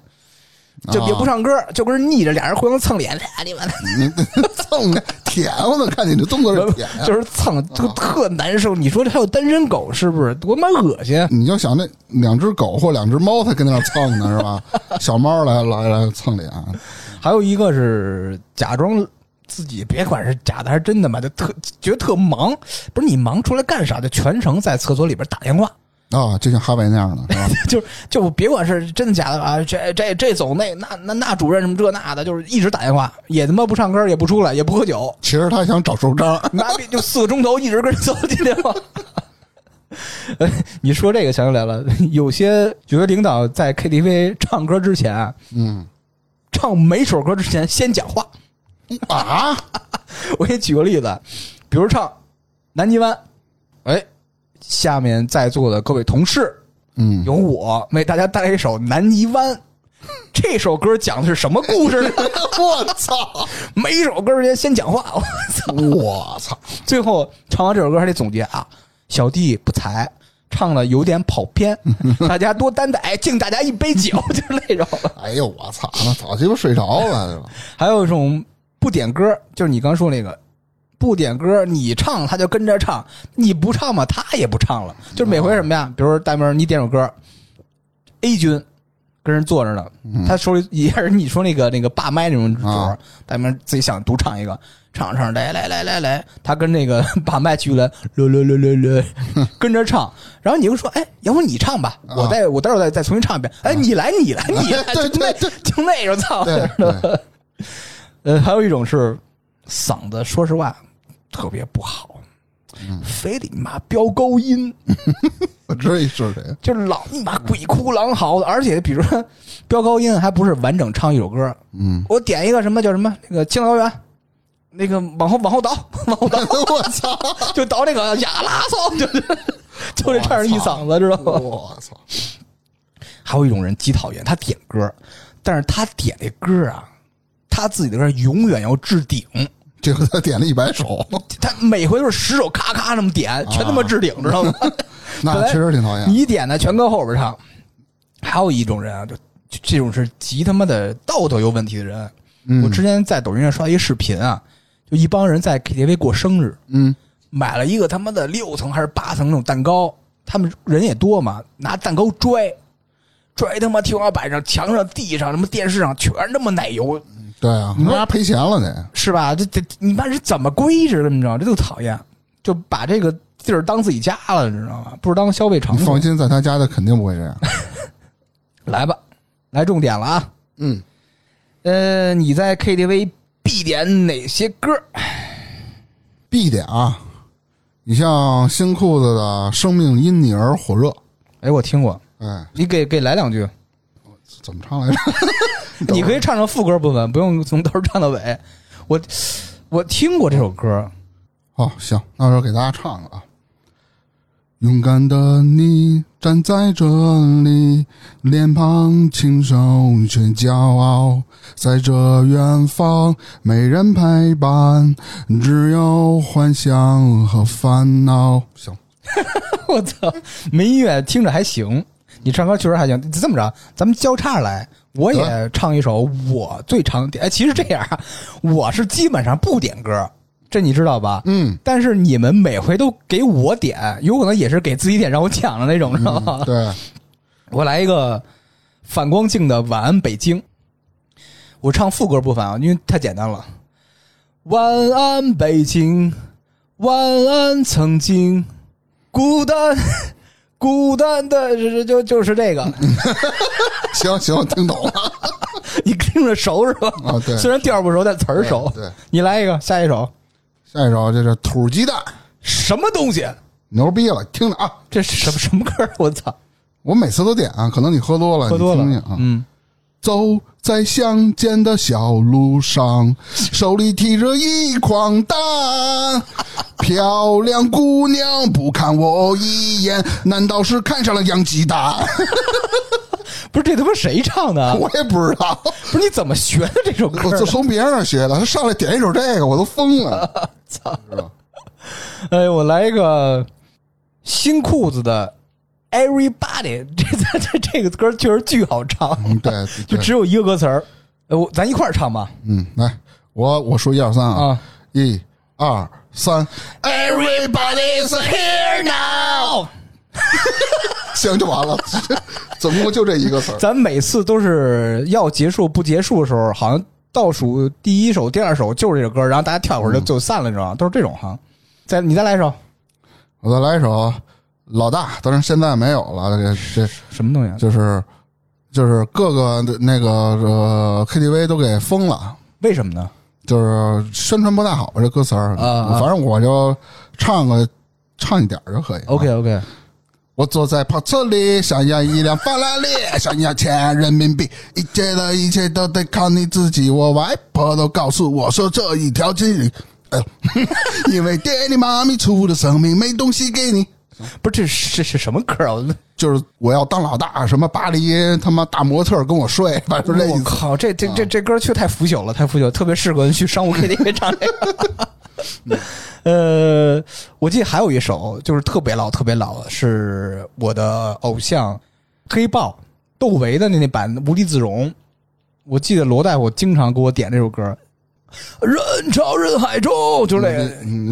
就也不唱歌，就跟人腻着，俩人互相蹭脸，哎你们
你蹭舔，我怎么看你这动作是舔呀？
就是蹭，就特难受。你说这还有单身狗是不是？多么恶心！
你就想那两只狗或两只猫，它跟那儿蹭呢，是吧？小猫来来来蹭脸，
还有一个是假装自己，别管是假的还是真的嘛，就特觉得特忙。不是你忙出来干啥？就全程在厕所里边打电话，
啊，就像哈维那样的，是吧？
就就别管是真的假的啊，这这这走那那那那主任什么这那的，就是一直打电话，也他妈不唱歌，也不出来，也不喝酒，
其实他想找收章，
妈逼就四个钟头一直跟人走进电话。呃，你说这个想起来了，有些有些领导在 KTV 唱歌之前啊，
嗯
唱每首歌之前先讲话。
啊，
我给你举个例子，比如唱《南极湾》，哎，下面在座的各位同事，
嗯，
由我为大家带来一首《南极湾》。这首歌讲的是什么故事呢？
我操，
每一首歌之前先讲话，我操！
我操，
最后唱完这首歌还得总结啊，小弟不才，唱的有点跑偏，大家多担待，敬大家一杯酒，就是那种。
哎呦我操，那早鸡巴睡着了，
还有一种不点歌，就是你刚说那个不点歌，你唱他就跟着唱，你不唱嘛，他也不唱了。就是每回什么呀？比如说大明，你点首歌，A 君跟人坐着呢，他手里也是你说那个那个霸麦那种主
啊，
大明自己想独唱一个，唱唱来来来来来，他跟那个把麦去了，来来来来来，跟着唱，然后你就说，哎，要不你唱吧，我再我待会儿再再重新唱一遍，哎，你来你来你来，
对
就那
对
就那种操，呃，还有一种是嗓子，说实话特别不好，非得你妈飙高音，
我知道你是谁，
就是老你妈鬼哭狼嚎的，而且比如说飙高音还不是完整唱一首歌，
嗯，
我点一个什么叫什么那个青岛园，那个往后往后倒，往后倒，
我操，
就倒那个呀啦嗦，就就这唱一嗓子，知道吗？
我操，
还有一种人极讨厌，他点歌，但是他点这歌啊，他自己的歌永远要置顶。
结果他点了一百首，
他每回都是十首咔咔那么点，全他妈置顶，知道吗？
那确实挺讨厌。
你点的全搁后边唱。还有一种人啊，就就这种是极他妈的道德有问题的人。
嗯
我之前在抖音上刷一视频啊，就一帮人在 KTV 过生日，
嗯，
买了一个他妈的六层还是八层那种蛋糕，他们人也多嘛，拿蛋糕拽，拽他妈天花板上、墙上、地上、什么电视上全他妈奶油，
对啊，你妈赔钱了得。
是吧？这这你妈是怎么规制的？你知道，这就讨厌，就把这个地儿当自己家了，你知道吗？不是当消费场所。
你放心，在他家的肯定不会这样。
来吧，来重点了啊！
嗯，
呃，你在 KTV 必点哪些歌？
必点啊！你像新裤子的《生命因你而火热》，
哎，我听过，
哎，
你给给来两句。
怎么唱来着？
你可以唱唱副歌部分，不用从头唱到尾。我我听过这首歌，
哦，行，那我就给大家唱了啊。勇敢的你站在这里，脸庞清瘦却骄傲，在这远方没人陪伴，只有幻想和烦恼。行，
我操，没音乐听着还行，你唱歌确实还行。这么着，咱们交叉来，我也唱一首我最常点。哎，其实这样啊，我是基本上不点歌，这你知道吧？
嗯，
但是你们每回都给我点，有可能也是给自己点让我抢的那种，知道吗？
嗯对，
我来一个反光镜的《晚安北京》，我唱副歌部分啊，因为太简单了。晚安北京，晚安曾经，孤单孤单的就就就是这个，
行 行，我听懂了
你听着熟是吧？
啊。对，
虽然调不熟，但词儿熟。
对，对
你来一个，下一首
下一首这是土鸡蛋，
什么东西？
牛逼了，听着啊！
这是什么什么歌？我操！
我每次都点啊，可能你喝多了，
喝多了
听听啊。
嗯，
走在乡间的小路上，手里提着一筐蛋。漂亮姑娘不看我一眼，难道是看上了洋鸡蛋？
不是这他妈谁唱的？
我也不知道，
不是你怎么学的这首歌
我？就从别人那学的。他上来点一首这个，我都疯了。
操！哎，我来一个新裤子的 Everybody，这这这这个歌确实巨好唱，
嗯，对，对
就只有一个歌词儿。呃，我咱一块儿唱吧。
嗯，来，我我说一二三啊，
啊
一二三
，Everybody's here now。
行就完了，总共就这一个词儿。
咱每次都是要结束不结束的时候，好像倒数第一首、第二首就是这首歌，然后大家跳一会儿就就散了，你知道吗？都是这种哈。再你再来一首
我再来一首老大，当然现在没有了，这这
什么东西？
啊就是就是各个的那个呃 KTV 都给封了，
为什么呢？
就是宣传不太好这歌词儿
啊啊
反正我就唱个唱一点儿就可以。
OK OK，
我坐在跑车里，想要一辆法拉利，想要钱人民币，一切的一切都得靠你自己。我外婆都告诉我说这一条街里，哎呦，因为爹地妈咪出的生命没东西给你。
不是这是这是什么歌啊？
就是我要当老大，什么巴黎他妈大模特跟我睡，反正就这。
我靠，这这这这歌确太腐朽了，太腐朽，特别适合去商务 KTV 唱这个。呃，我记得还有一首，就是特别老、特别老的，是我的偶像黑豹窦唯的那那版《无地自容》。我记得罗大夫经常给我点这首歌，人潮人海中，就是那个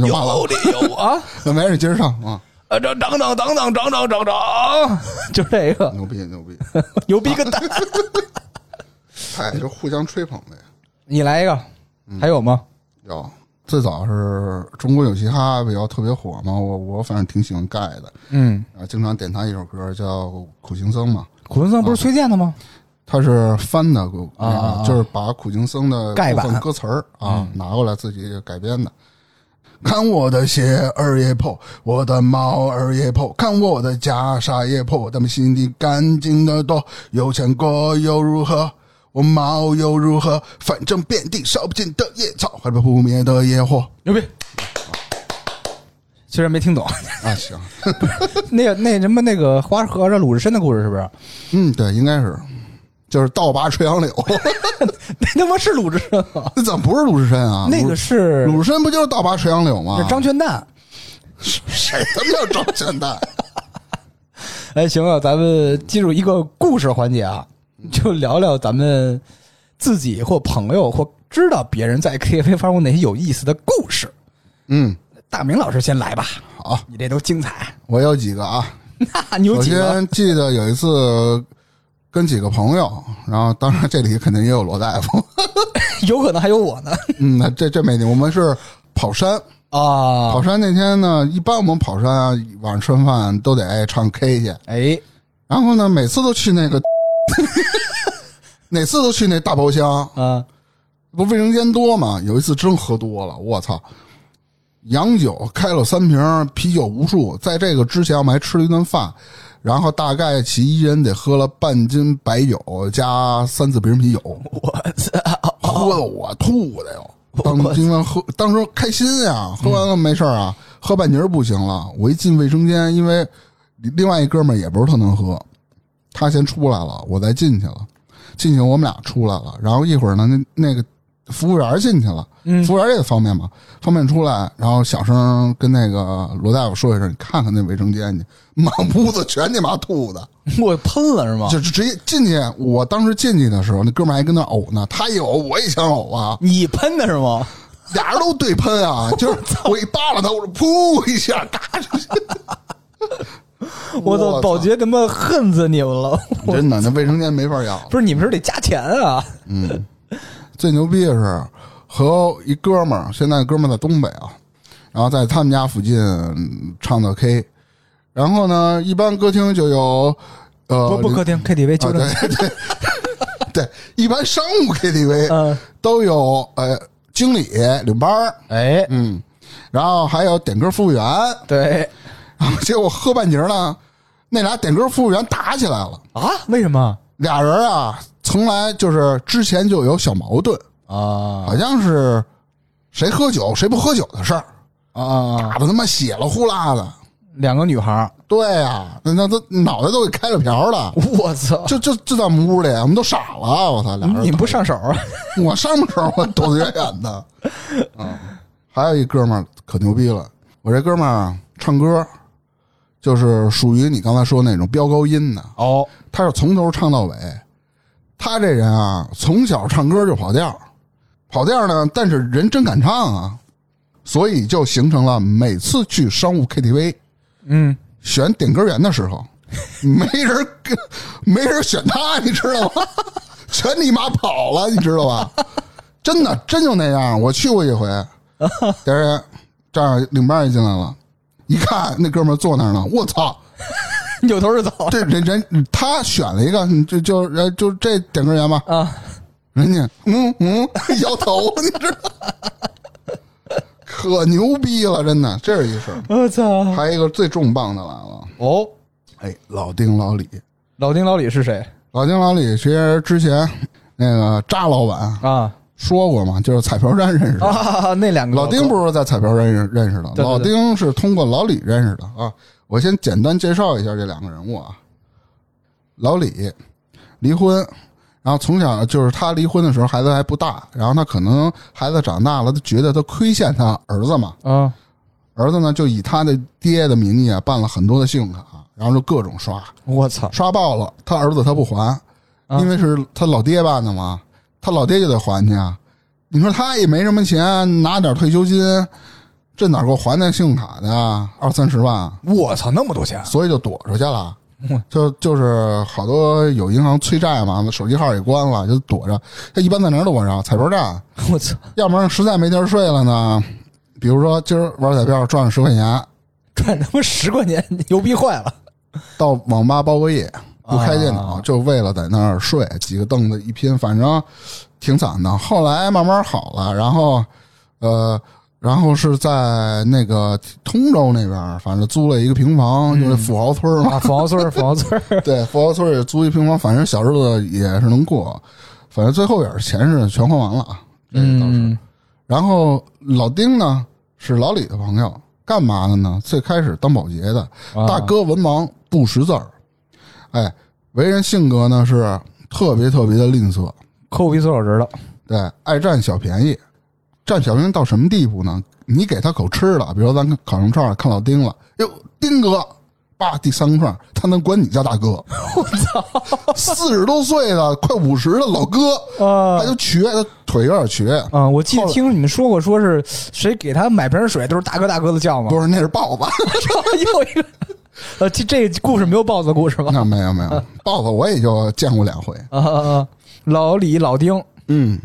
有理有啊，
那没事，接着唱啊，
啊，涨涨涨涨涨涨涨涨涨，就这个
牛逼牛逼！
牛逼个蛋！
哎，就互相吹捧呗。
你来一个，还有吗？
有最早是中国有嘻哈比较特别火嘛，我我反正挺喜欢盖的，
嗯，
啊，经常点他一首歌叫《苦行僧》嘛，
苦行僧不是崔健的吗？
他是翻的，那
啊
就是把苦行僧的
盖版
歌词儿啊拿过来自己改编的。看我的鞋儿也破，我的帽儿也破，看我的袈裟也破，他们心里干净的多。有钱过又如何？我帽又如何？反正遍地烧不尽的野草，还被扑灭的野火。
牛逼！虽然没听懂，
啊，行，
那个那什么那个花和尚鲁智深的故事是不是？
嗯，对，应该是，就是倒拔垂杨柳，
那他妈是鲁智深吗？
那怎么不是鲁智深啊？
那个是
鲁鲁智深不就是倒拔垂杨柳吗？
是张全蛋。
谁他妈叫张全蛋？
哎，行啊，咱们进入一个故事环节啊，就聊聊咱们自己或朋友或知道别人在 KTV 发生过哪些有意思的故事。
嗯，
大明老师先来吧，
好，
你这都精彩。
我有几个啊。
那你有
首
几个？
先记得有一次跟几个朋友，然后当然这里肯定也有罗大夫。
有可能还有我呢。
嗯，那这这没我们是跑山，
啊
跑，山那天呢，一般我们跑山啊，晚上吃完饭都得唱 K 去，
哎，
然后呢，每次都去那个，哪次都去那大包厢，
啊，
不卫生间多嘛？有一次真喝多了，我操！洋酒开了三瓶，啤酒无数。在这个之前，我们还吃了一顿饭，然后大概其一人得喝了半斤白酒加三四瓶啤酒，
我操！
喝的我吐的哟。当今晚喝，当时开心呀，喝完了没事儿啊，喝半截儿不行了。我一进卫生间，因为另外一哥们儿也不是特能喝，他先出来了，我再进去了。进去我们俩出来了，然后一会儿呢，那那个服务员进去了，服务员也方便嘛，方便出来，然后小声跟那个罗大夫说一声，你看看那卫生间去，满屋子全你妈吐的。
我喷了是吗？
就直接进去。我当时进去的时候，那哥们儿还跟那呕呢，他一呕我也想呕啊，
你喷的是吗？
俩人都对喷啊，就是我一扒拉他，我说噗一下，嘎出去。
我操！保洁他妈恨死你们了！
真的，那卫生间没法要。
不是你们是得加钱啊？
嗯最牛逼的是和一哥们儿，现在哥们儿在东北啊，然后在他们家附近唱的 K，然后呢，一般歌厅就有呃
不不客厅 KTV
啊，
就这
对对 对，一般商务 KTV
嗯
都有呃经理领班儿
哎，
嗯，然后还有点歌服务员，
对
然后 结果喝半截儿呢，那俩点歌服务员打起来了，
啊？为什么
俩人啊，从来就是之前就有小矛盾，
啊
好像是谁喝酒谁不喝酒的事儿，
啊？
打的他妈血了呼啦的。
两个女孩儿，
对呀、那那都脑袋都给开了瓢了，
我操！
就就就在我们屋里，我们都傻了，我操！俩人
你不上手啊？
我上手，我躲得远远的。啊，还有一哥们儿可牛逼了，我这哥们儿啊唱歌，就是属于你刚才说那种飙高音的，
哦，
他是从头唱到尾。他这人啊，从小唱歌就跑调，跑调呢，但是人真敢唱啊，所以就形成了每次去商务 KTV
嗯，
选点歌员的时候，没人跟没人选他，你知道吗？全你妈跑了，你知道吧？真的，真就那样。我去过一回，点人这样领班也进来了，一看那哥们儿坐那儿呢，我操！
扭头就走
这人人他选了一个，就就人就这点根烟吧，
啊！
人家嗯嗯摇头，你知道，可牛逼了，真的，这是一事儿。
我操！
还有一个最重磅的来了，
哦，
哎，老丁老李，
老丁老李是谁
老丁老李其实之前那个扎老板
啊？
说过嘛，就是彩票站认识的。
啊，那两个
老丁不是在彩票认认识的，
对对对
老丁是通过老李认识的啊。我先简单介绍一下这两个人物啊。老李离婚，然后从小就是他离婚的时候孩子还不大，然后他可能孩子长大了，他觉得他亏欠他儿子嘛，
啊
儿子呢就以他的爹的名义啊办了很多的信用卡，然后就各种刷，
我操！
刷爆了，他儿子他不还，
啊
因为是他老爹办的嘛，他老爹就得还去啊。你说他也没什么钱，拿点退休金，这哪够还那信用卡的啊？二三十万，
我操，那么多钱！
所以就躲出去了
嗯。
就就是好多有银行催债嘛，手机号也关了，就躲着。他一般在哪儿躲着？彩票站，
我操，
要不然实在没地儿睡了呢。比如说今儿玩彩票赚了十块钱，
赚他妈十块钱，牛逼坏了！
到网吧包个夜，不开电脑，
啊
就为了在那儿睡，几个凳子一拼，反正挺惨的。后来慢慢好了，然后呃，然后是在那个通州那边，反正租了一个平房，就是富豪村嘛。
啊，富豪村儿，富豪村儿，
对，富豪村也租一平房，反正小日子也是能过。反正最后也是钱是全花完了啊，这个倒是。
嗯
然后老丁呢是老李的朋友，干嘛的呢？最开始当保洁的，
啊
大哥文盲不识字儿，哎，为人性格呢是特别特别的吝啬，
抠鼻所有知道。
对，爱占小便宜，占小便宜到什么地步呢？你给他口吃的，比如说咱烤肉串看老丁了，哟，丁哥，叭，第三个串他能管你叫大哥，我操，四十多岁的，快五十的老哥，
啊
他就瘸，他腿有点瘸，
啊！我记得听你们说过，说是谁给他买瓶水都是大哥大哥的叫吗？
不是，那是豹子。
又一个，呃，这这个故事没有豹子故事吧？
那没有没有，豹子我也就见过两回。
啊啊啊！老李、老丁，
嗯，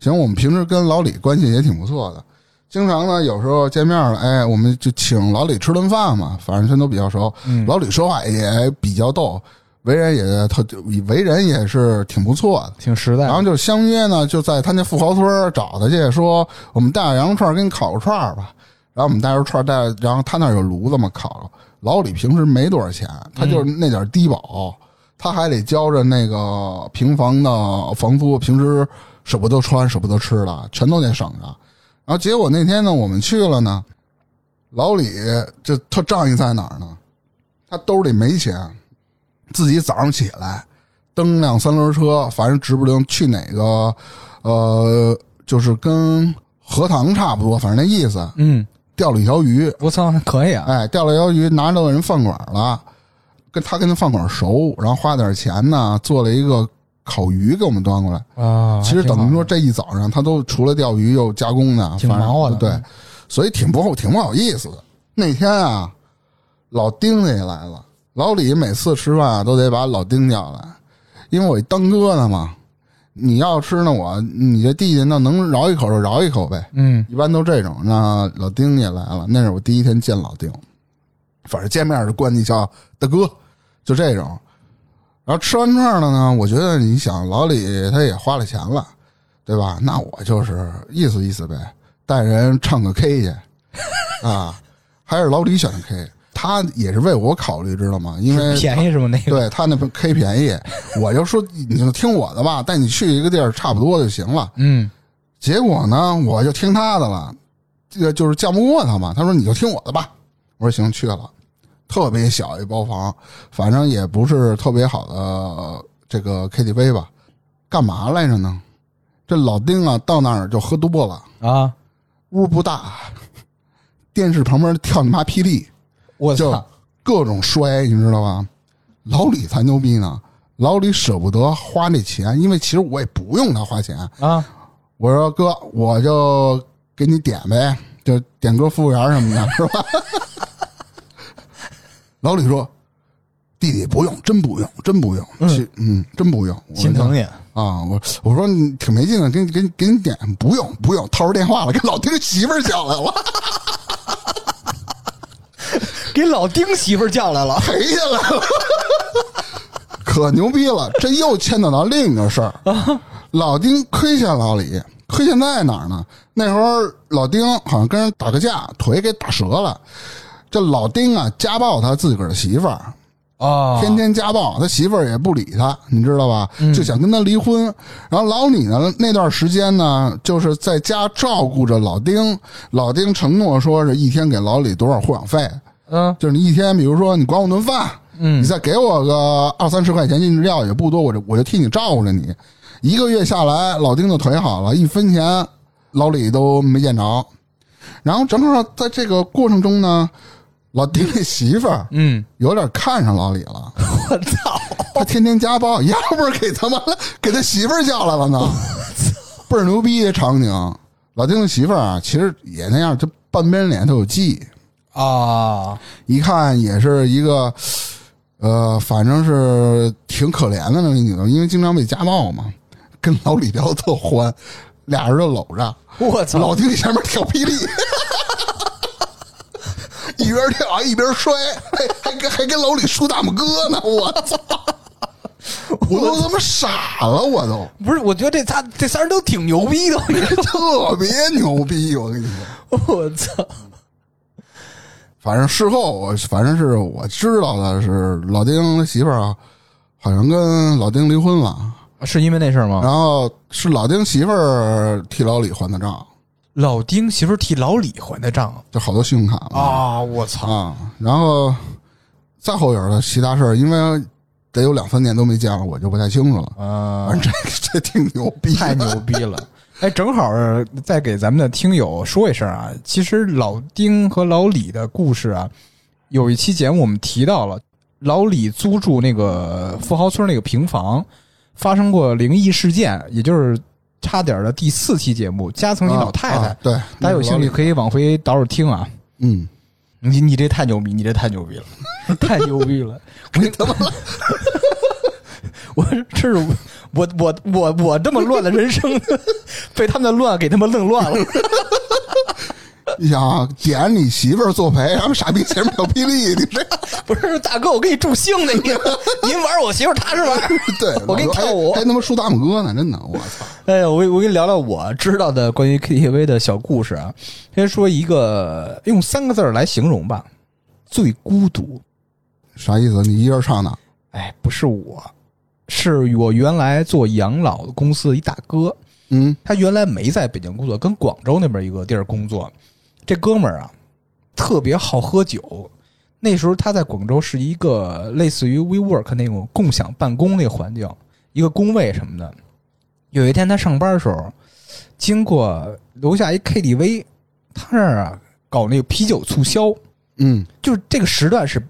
行，我们平时跟老李关系也挺不错的，经常呢有时候见面了，哎，我们就请老李吃顿饭嘛，反正全都比较熟。
嗯
老李说话也比较逗，为人也特为人也是挺不错的。
挺实在。
然后就相约呢，就在他那富豪村找他去，说我们带点羊肉串给你烤个串吧。然后我们带着串儿带，然后他那儿有炉子嘛，烤。老李平时没多少钱，他就是那点低保，他还得交着那个平房的房租，平时舍不得穿、舍不得吃的，全都得省着。然后结果那天呢，我们去了呢，老李这特仗义在哪儿呢？他兜里没钱，自己早上起来蹬辆三轮车，反正指不定去哪个，呃，就是跟荷塘差不多，反正那意思。
嗯，
钓了一条鱼，
我操，可以啊。
哎，钓了一条鱼，拿到人饭馆了，跟他跟那饭馆熟，然后花点钱呢，做了一个烤鱼给我们端过来。
啊，
其实等于说这一早上他都除了钓鱼又加工呢，
挺忙活的。
对，所以挺不好挺不好意思的。那天啊，老丁也来了，老李每次吃饭啊都得把老丁叫来，因为我一当哥的嘛，你要吃呢我你这弟弟那能饶一口就饶一口呗，
嗯，
一般都这种。那老丁也来了，那是我第一天见老丁，反正见面就管你叫大哥，就这种。然后吃完串了呢，我觉得你想老李他也花了钱了，对吧？那我就是意思意思呗，带人唱个 K 去啊，还是老李选的 K，他也是为我考虑，知道吗？因为
便宜是吗？那个
对他那 K 便宜，我就说你就听我的吧，带你去一个地儿差不多就行了。
嗯，
结果呢，我就听他的了，这个就是犟不过他嘛。他说你就听我的吧。我说行，去了。特别小一包房，反正也不是特别好的呃这个 KTV 吧。干嘛来着呢？这老丁啊，到那儿就喝多了，
啊，
屋不大，电视旁边跳你妈霹雳，就
我操，
各种摔，你知道吧？老李才牛逼呢，老李舍不得花那钱，因为其实我也不用他花钱，
啊，
我说哥，我就给你点呗，就点歌服务员什么的，是吧？老李说：“弟弟不用，真不用，真不用，嗯嗯，真不用。”
心疼你。
啊！我我说你挺没劲的，给你给你给你点，不用不用，掏出电话了，给老丁媳妇儿叫来了，
给老丁媳妇儿叫来了。
赔下来了，可牛逼了！这又牵扯到另一个事儿，老丁亏欠老李，亏欠在哪儿呢？那时候老丁好像跟人打个架，腿给打折了。这老丁啊，家暴他自个儿的媳妇儿，
啊
天天家暴，他媳妇儿也不理他，你知道吧？就想跟他离婚。然后老李呢，那段时间呢，就是在家照顾着老丁。老丁承诺说是一天给老李多少护养费，
嗯
就是你一天，比如说你管我顿饭，
嗯
你再给我个二三十块钱进制药也不多，我就我就替你照顾着你。一个月下来，老丁的腿好了，一分钱老李都没见着。然后正好在这个过程中呢，老丁的媳妇儿
嗯，
有点看上老李了，
我操，
他天天家暴，要不是给他妈给他媳妇儿叫来了呢，倍儿牛逼的场景。老丁的媳妇儿啊，其实也那样，就半边脸都有记，
啊，
一看也是一个，呃，反正是挺可怜的那么一女的，因为经常被家暴嘛，跟老李聊得特欢，俩人就搂着，
我操，
老丁前面跳霹雳，一边跳一边摔，还还跟还跟老李竖大拇哥呢，我操！我都他妈傻了，我都
不是，我觉得这仨这仨人都挺牛逼的，
特别牛逼，我跟你说。
我操，
反正事后我反正是我知道的是老丁媳妇儿啊，好像跟老丁离婚了，
是因为那事儿吗？
然后是老丁媳妇儿替老李还的账，
老丁媳妇儿替老李还的账
就好多信用卡嘛
啊！我操，
啊，然后再后边的其他事儿，因为得有两三年都没见了，我就不太清楚了。
啊
反正这这挺牛逼，
太牛逼了！哎，正好再给咱们的听友说一声啊，其实老丁和老李的故事啊，有一期节目我们提到了，老李租住那个富豪村那个平房发生过灵异事件，也就是差点的第四期节目，夹层里老太太。
啊对，
大家有兴趣可以往回倒着听啊。
嗯，
你你这太牛逼，你这太牛逼了，太牛逼了！我他妈，我这是我我我我这么乱的人生，被他们的乱给他们弄乱了。
你想啊，点你媳妇儿作陪，然后傻逼前面有霹雳，你这
不是大哥，我给你助兴呢，你 您玩我媳妇儿他是玩。
对
我给你跳舞
还还他妈竖大拇哥呢，真的，我操！
哎呀，我我给你聊聊我知道的关于 KTV 的小故事啊。先说一个，用三个字儿来形容吧，最孤独。
啥意思？你一人唱的？
哎，不是我，是我原来做养老的公司的一大哥，
嗯
他原来没在北京工作，跟广州那边一个地儿工作。这哥们儿啊，特别好喝酒。那时候他在广州是一个类似于 WeWork 那种共享办公那个环境，一个工位什么的。有一天他上班的时候，经过楼下一 KTV，他那儿啊搞那个啤酒促销，
嗯
就是这个时段是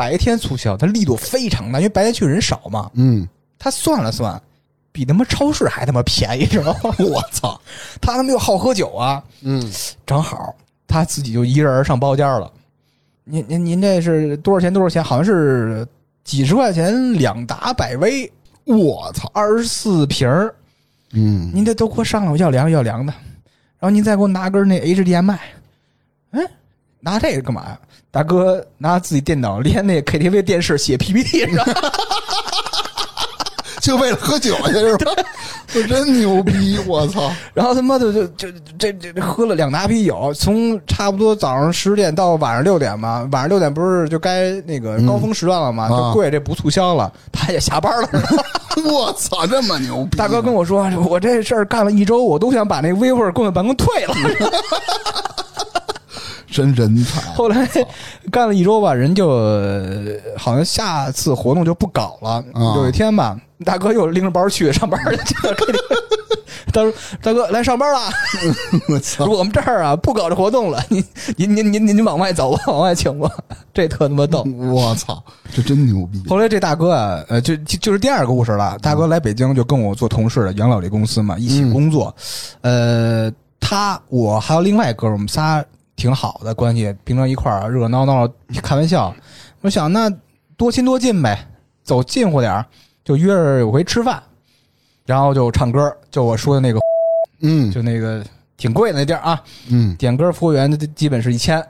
白天促销，它力度非常大，因为白天去人少嘛。
嗯，
他算了算，比他妈超市还他妈便宜，知道吗？我操！他他妈又好喝酒啊，
嗯，
正好他自己就一人上包间了。您您您这是多少钱？多少钱？好像是几十块钱两打百威，
我操！
二十四瓶儿
嗯，
您这都给我上了，我要凉要凉的。然后您再给我拿根那 HDMI，嗯，拿这个干嘛呀？大哥拿自己电脑连那 KTV 电视写 PPT 是吧？
就为了喝酒去是吧？我真牛逼！我操！
然后他妈的就就这这这喝了两大啤酒，从差不多早上十点到晚上六点嘛，晚上六点不是就该那个高峰时段了嘛，
嗯
就贵这不促销了，他也下班了。
我操，这么牛逼！
大哥跟我说，我这事儿干了一周，我都想把那微会共享办公退了。
真人才，
后来干了一周吧，人就呃好像下次活动就不搞了。
啊
有一天吧，大哥又拎着包去上班去了。他说：“大哥来上班了，
我操！
我们这儿啊不搞这活动了，您您您您您往外走吧，往外请吧。”这特他妈逗。
我操，这真牛逼！
后来这大哥啊，呃，就就就是第二个故事了。大哥来北京就跟我做同事的养老这公司嘛，一起工作。呃，他我还有另外一哥们儿，我们仨挺好的关系，平常一块儿热热闹闹开玩笑。我想那多亲多近呗，走近乎点儿，就约着有回吃饭，然后就唱歌，就我说的那个，
嗯
就那个挺贵的那地儿啊，
嗯，
点歌服务员基本是一千。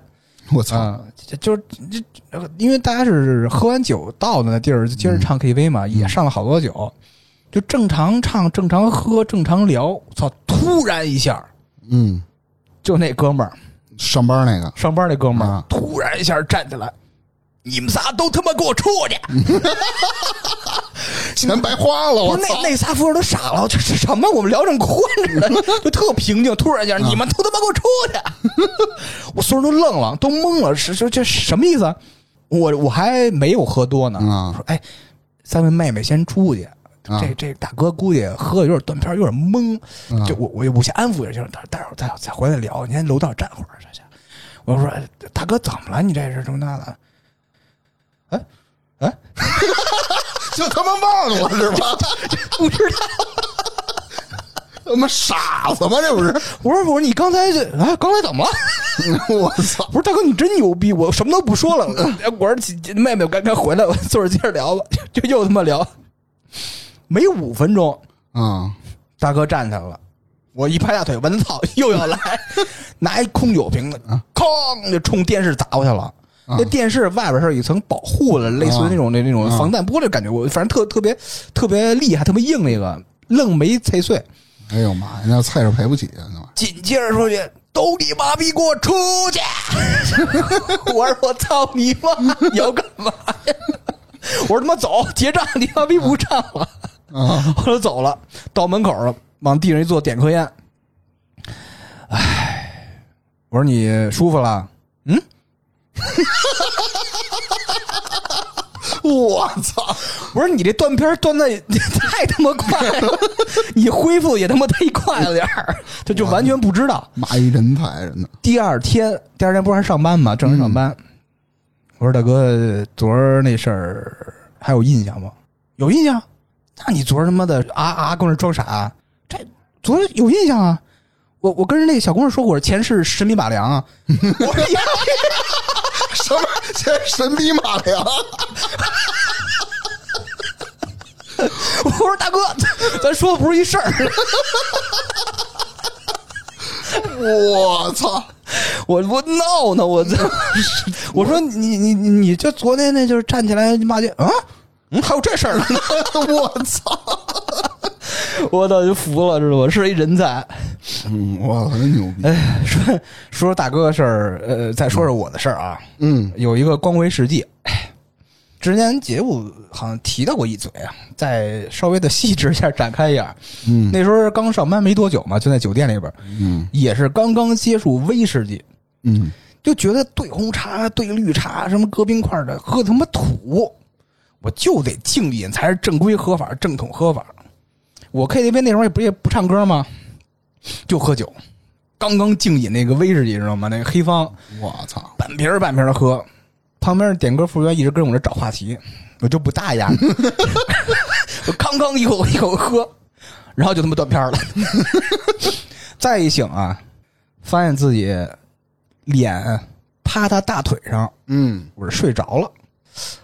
我操！
啊、就就是这，呃因为大家是喝完酒到的那地儿，就接着唱 KTV 嘛，也上了好多酒，就正常唱、正常喝、正常聊。操！突然一下，
嗯，
就那哥们儿
上班那个，
上班那哥们儿、
啊
突然一下站起来，你们仨都他妈给我出去！
钱白花了！
不是
我操！
那那仨服务员都傻了，这是什么？我们聊正困着呢，就特平静。突然间，你们都他妈给我出去！我所有人都愣了，都懵了，是说这什么意思啊？我我还没有喝多呢，
啊
我说哎，三位妹妹先出去。
啊
这这大哥估计喝的有点断片，有点懵。
啊
就我我我先安抚一下，待会儿再再回来聊。你先楼道站会儿，这去。我说哎大哥怎么了？你这是这么那的？哎哎，
就他妈忘了我是吧？
不知道。
他妈傻子吗？这不是？
我说我说你刚才这啊，刚才怎么了？
我操！
不是大哥，你真牛逼！我什么都不说了。我说妹妹，我刚刚回来，我坐着接着聊吧，就又他妈聊。没五分钟，
啊，
大哥站起来了，我一拍大腿，我操，又要来，拿一空酒瓶子，哐就冲电视砸过去了。那电视外边是有一层保护的，类似于那种那那种防弹玻璃感觉，我反正特特别特别厉害，特别硬，那个愣没踩碎。
哎呦妈呀，那菜是赔不起啊！
紧接着说句：“都你妈逼给我出去！”我说：“我操你妈！你要干嘛呀？” 我说：“他妈走，结账！你妈逼不唱了。”
啊，
后来走了，到门口了，往地上一坐，点颗烟。唉，我说你舒服了？嗯，
我操！
我说你这断片断的也 太他妈快了，你恢复也他妈忒快了点儿，这就完全不知道。
妈一人才，着呢。
第二天，第二天不是还上班吗？正常上班。我说大哥，昨儿那事儿还有印象吗？有印象。那你昨儿他妈的啊啊跟那装傻、啊，这昨儿有印象啊。我我跟人那小姑娘说过，我前世神笔马良啊。我说呀，
什么？这神笔马良？
我说大哥，咱说的不是一事儿。
我操！
我我闹呢，我这我说你你你你这昨天那就是站起来骂街啊，嗯，还有这事儿呢，
我操！
我倒就服了，知道吧？是一人才。
嗯，我操，真牛逼！
哎，说说说大哥的事儿，呃，再说说我的事儿啊。
嗯
有一个光辉事迹，之前节目好像提到过一嘴啊，再稍微的细致一下展开一下。
嗯
那时候刚上班没多久嘛，就在酒店里边，
嗯
也是刚刚接触威士忌，
嗯，
就觉得兑红茶、兑绿茶什么搁冰块的，喝他妈土，我就得静饮才是正规喝法、正统喝法。我 KTV 那时候也不也不唱歌吗？就喝酒，刚刚静饮那个威士忌知道吗？那个黑方，
我操！
半瓶半瓶的喝，旁边点歌服务员一直跟我这找话题，我就不搭呀。我刚刚一口一口喝，然后就他妈断片儿了。再一醒啊，发现自己脸趴他大腿上，
嗯
我是睡着了，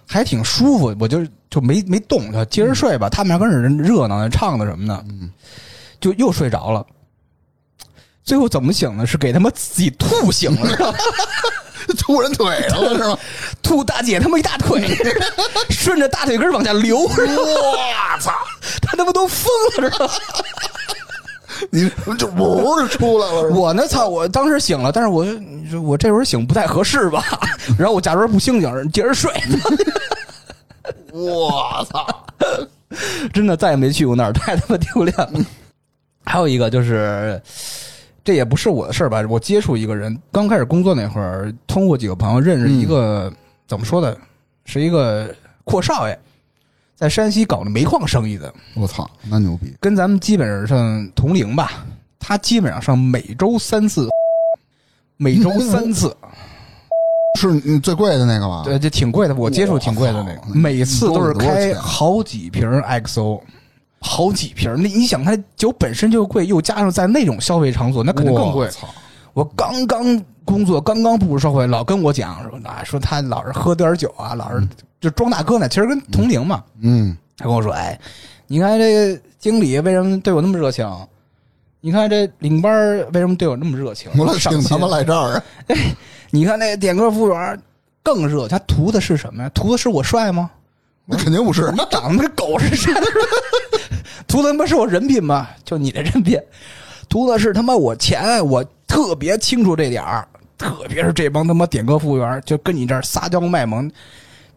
还挺舒服，我就就没没动，就接着睡吧。他们还跟人热闹呢，唱的什么的，就又睡着了。最后怎么醒呢？是给他妈自己吐醒了？
吐人腿上了是吗？
吐大姐他妈一大腿，顺着大腿根往下流。我操！他他妈都疯了，知道吗？
你就呜就出来了？
我呢，操！我当时醒了，但是我我这会儿醒不太合适吧？然后我假装不清醒，接着睡。
我操！
真的再也没去过那儿，太他妈丢脸了。还有一个就是，这也不是我的事儿吧？我接触一个人，刚开始工作那会儿，通过几个朋友认识一个，怎么说呢，是一个阔少爷，在山西搞那煤矿生意的，
我操，那牛逼！
跟咱们基本上同龄吧。他基本上上每周三次，每周三次，
是你最贵的那个吗？
对，这挺贵的。我接触挺贵的那个，每次都是开好几瓶 XO，好几瓶。那你想，他酒本身就贵，又加上在那种消费场所，那肯定更贵
我。
刚刚工作，刚刚步入社会，老跟我讲说，啊，说他老是喝点酒啊，老是就装大哥呢。其实跟同龄嘛，
嗯，
他跟我说，哎，你看这个经理为什么对我那么热情？你看这领班为什么对我那么热情？
我请他们来这儿啊！
你看那点歌服务员更热，他图的是什么呀？图的是我帅吗？
那肯定不是
你长得跟狗似的，图的他妈是我人品吗？就你这人品，图的是他妈我钱，我特别清楚这点儿，特别是这帮他妈点歌服务员，就跟你这儿撒娇卖萌，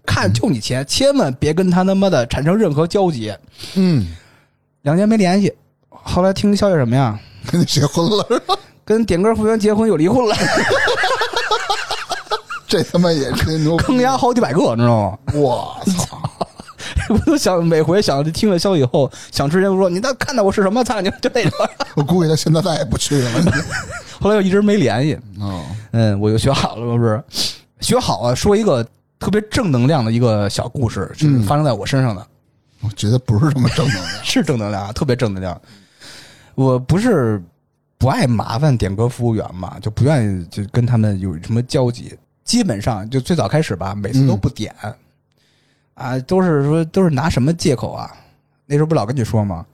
看就你钱，千万别跟他他妈的产生任何交集。
嗯，
两年没联系，后来听消息什么呀？
跟你结婚了？
跟点歌服务员结婚又离婚了，
这他妈也真牛！
坑压好几百个，你知道吗？
我操！
我都想每回想听了消息以后，想之前说你那看到我是什么菜，你就那种。
我估计他现在再也不去了。
后来又一直没联系，
哦，
嗯，我就学好了，不是学好了。说一个特别正能量的一个小故事，是
嗯
发生在我身上的，
我觉得不是这么正能量。
是正能量啊，特别正能量。我不是不爱麻烦点歌服务员嘛，就不愿意就跟他们有什么交集。基本上就最早开始吧，每次都不点，啊，都是说都是拿什么借口啊？那时候不老跟你说吗？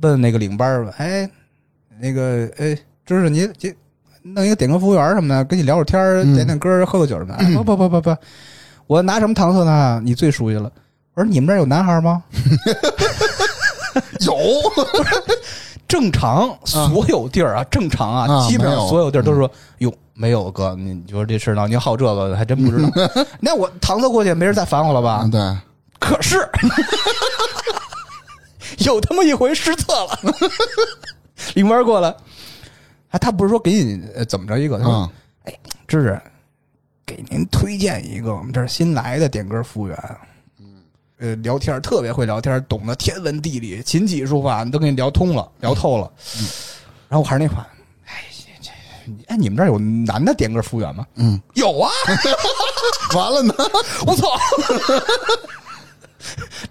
问那个领班儿吧，哎，那个哎，就是你这弄一个点歌服务员什么的，跟你聊会儿天点点歌，喝个酒什么的。哎不不不不不，我拿什么搪塞他？你最熟悉了。我说你们这儿有男孩吗？
有，
正常，所有地儿啊，正常啊，
啊
基本上所有地儿都是说，哟，没有哥，你你说这事呢，你好这个还真不知道。那我搪塞过去，没人再烦我了吧？
啊，对，
可是 有他妈一回失策了，领班过来，啊，他不是说给你呃怎么着一个，他说、
哎，
芝芝，给您推荐一个我们这儿新来的点歌服务员。呃，聊天特别会聊天，懂得天文地理、琴棋书画，都给你聊通了、聊透了。嗯然后我还是那话，哎，这这，哎，你们这儿有男的点歌服务员吗？
嗯，
有啊，
完了呢。
我操！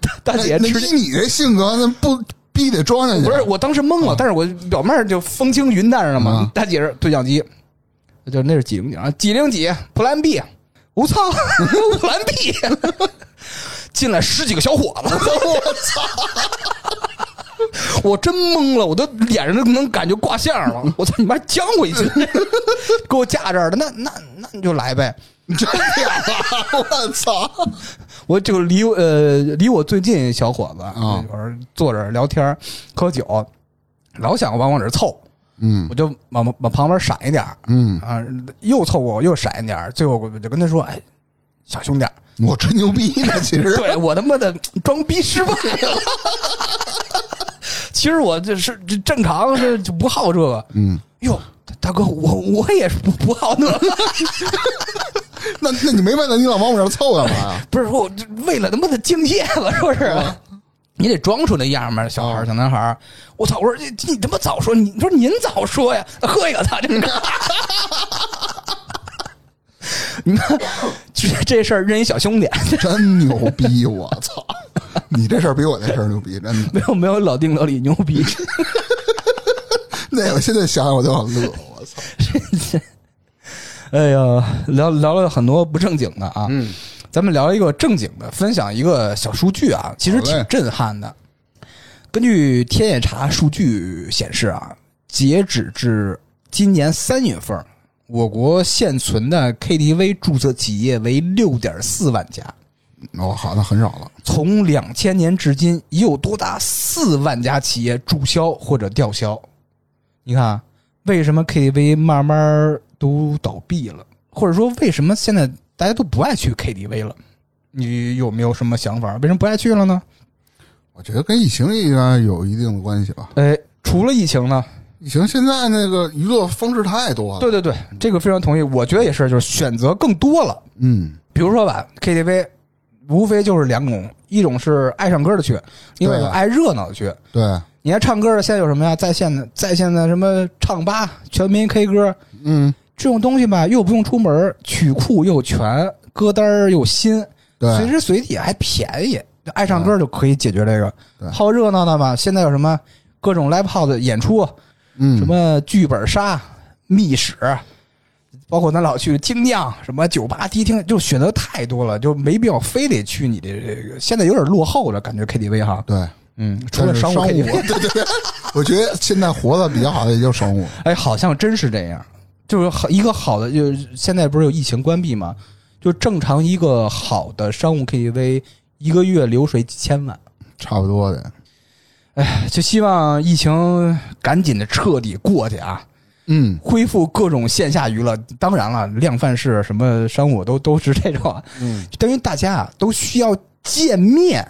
大大姐
哎那以你这性格，那不必得装上去。
不是，我当时懵了，但是我表面就风轻云淡着呢嘛
啊。
大姐是对讲机，就那是几零几啊？几零几？Plan B，我操，Plan B，进来十几个小伙子，我操！我真懵了，我都脸上都能感觉挂相了。我操，你妈将回去，给我架这儿的，那那那你就来呗。
你真的呀！我操！
我就离呃离我最近一小伙子
啊
有时坐着聊天儿喝酒，老想往我这凑，
嗯
我就往往旁边闪一点儿
嗯，
啊，又凑过我又闪一点儿，最后我就跟他说：“哎，小兄弟，
我吹牛逼呢，其实
对我他妈的装逼失败了。其实我这是这正常是就不好这个。
嗯，
哟，大哥，我我也是不不好 那个，
那那你没问他，你老往我这儿凑干嘛呀？
不是说我这为了他妈的敬业了，说是。你得装出那样嘛，小孩儿、小男孩儿。我操！我说你你他妈早说，你说您早说呀！喝一个，他这个。你看，这这事儿认一小兄弟，
真牛逼！我操！你这事儿比我那事儿牛逼，真的。
没有没有老丁老李牛逼。
那我现在想想我都想乐。我操！
哎呀，聊聊了很多不正经的啊，
嗯，
咱们聊一个正经的，分享一个小数据啊，其实挺震撼的。根据天眼查数据显示啊，截止至今年三月份，我国现存的 KTV 注册企业为六点四万家，
哦，好，那很少了。
从两千年至今，已有多达四万家企业注销或者吊销。你看啊，为什么 KTV 慢慢都倒闭了，或者说为什么现在大家都不爱去 KTV 了？你有没有什么想法？为什么不爱去了呢？
我觉得跟疫情应该有一定的关系吧。
哎，除了疫情呢？
疫情现在那个娱乐方式太多了。
对对对，这个非常同意。我觉得也是，就是选择更多了。
嗯，
比如说吧，KTV 无非就是两种，一种是爱唱歌的去，另外一种
对
爱热闹的去。
对，
你爱唱歌的，现在有什么呀？在线的，在线的什么唱吧、全民 K 歌
嗯，
这种东西吧，又不用出门，曲库又全，歌单儿又新，
对，
随时随地还便宜。爱唱歌就可以解决这个
对。
好热闹的嘛，现在有什么各种 live house 演出，
嗯，
什么剧本杀、密室，包括咱老去精酿、什么酒吧、迪厅，就选择太多了，就没必要非得去你的这个。现在有点落后了，感觉 KTV 哈，
对，
嗯，除了
商务，对对对，我觉得现在活的比较好的也就商务。
哎，好像真是这样。就是好一个好的，就是现在不是有疫情关闭吗？就正常一个好的商务 KTV，一个月流水几千万。
差不多的。
哎就希望疫情赶紧的彻底过去啊，
嗯，
恢复各种线下娱乐。当然了，量贩式什么商务都都是这种，
嗯，
等于大家啊都需要见面，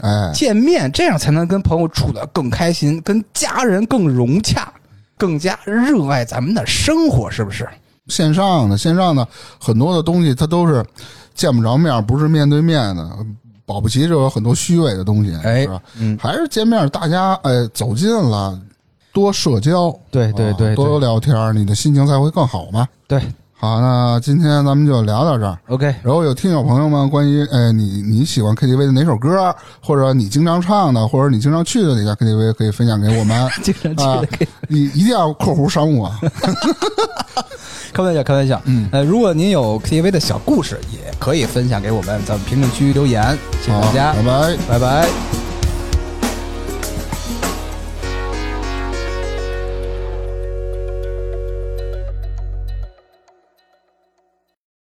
哎，
见面这样才能跟朋友处的更开心，跟家人更融洽，更加热爱咱们的生活，是不是？
线上的线上的很多的东西，它都是见不着面，不是面对面的，保不齐就有很多虚伪的东西，
哎
是吧？
嗯，
还是见面，大家哎走近了，多社交，
对对对
啊多聊天，你的心情才会更好嘛。
对
好，那今天咱们就聊到这儿。
，OK，
然后有听友朋友们关于，哎，你你喜欢 KTV 的哪首歌，或者你经常唱的，或者你经常去的哪家 KTV，可以分享给我们。
经常去
啊
的可以。
你一定要括弧商务啊。
开玩笑，开玩笑。
嗯
呃，如果您有 KTV 的小故事，也可以分享给我们，在评论区留言。谢谢大家
好，拜拜。
拜拜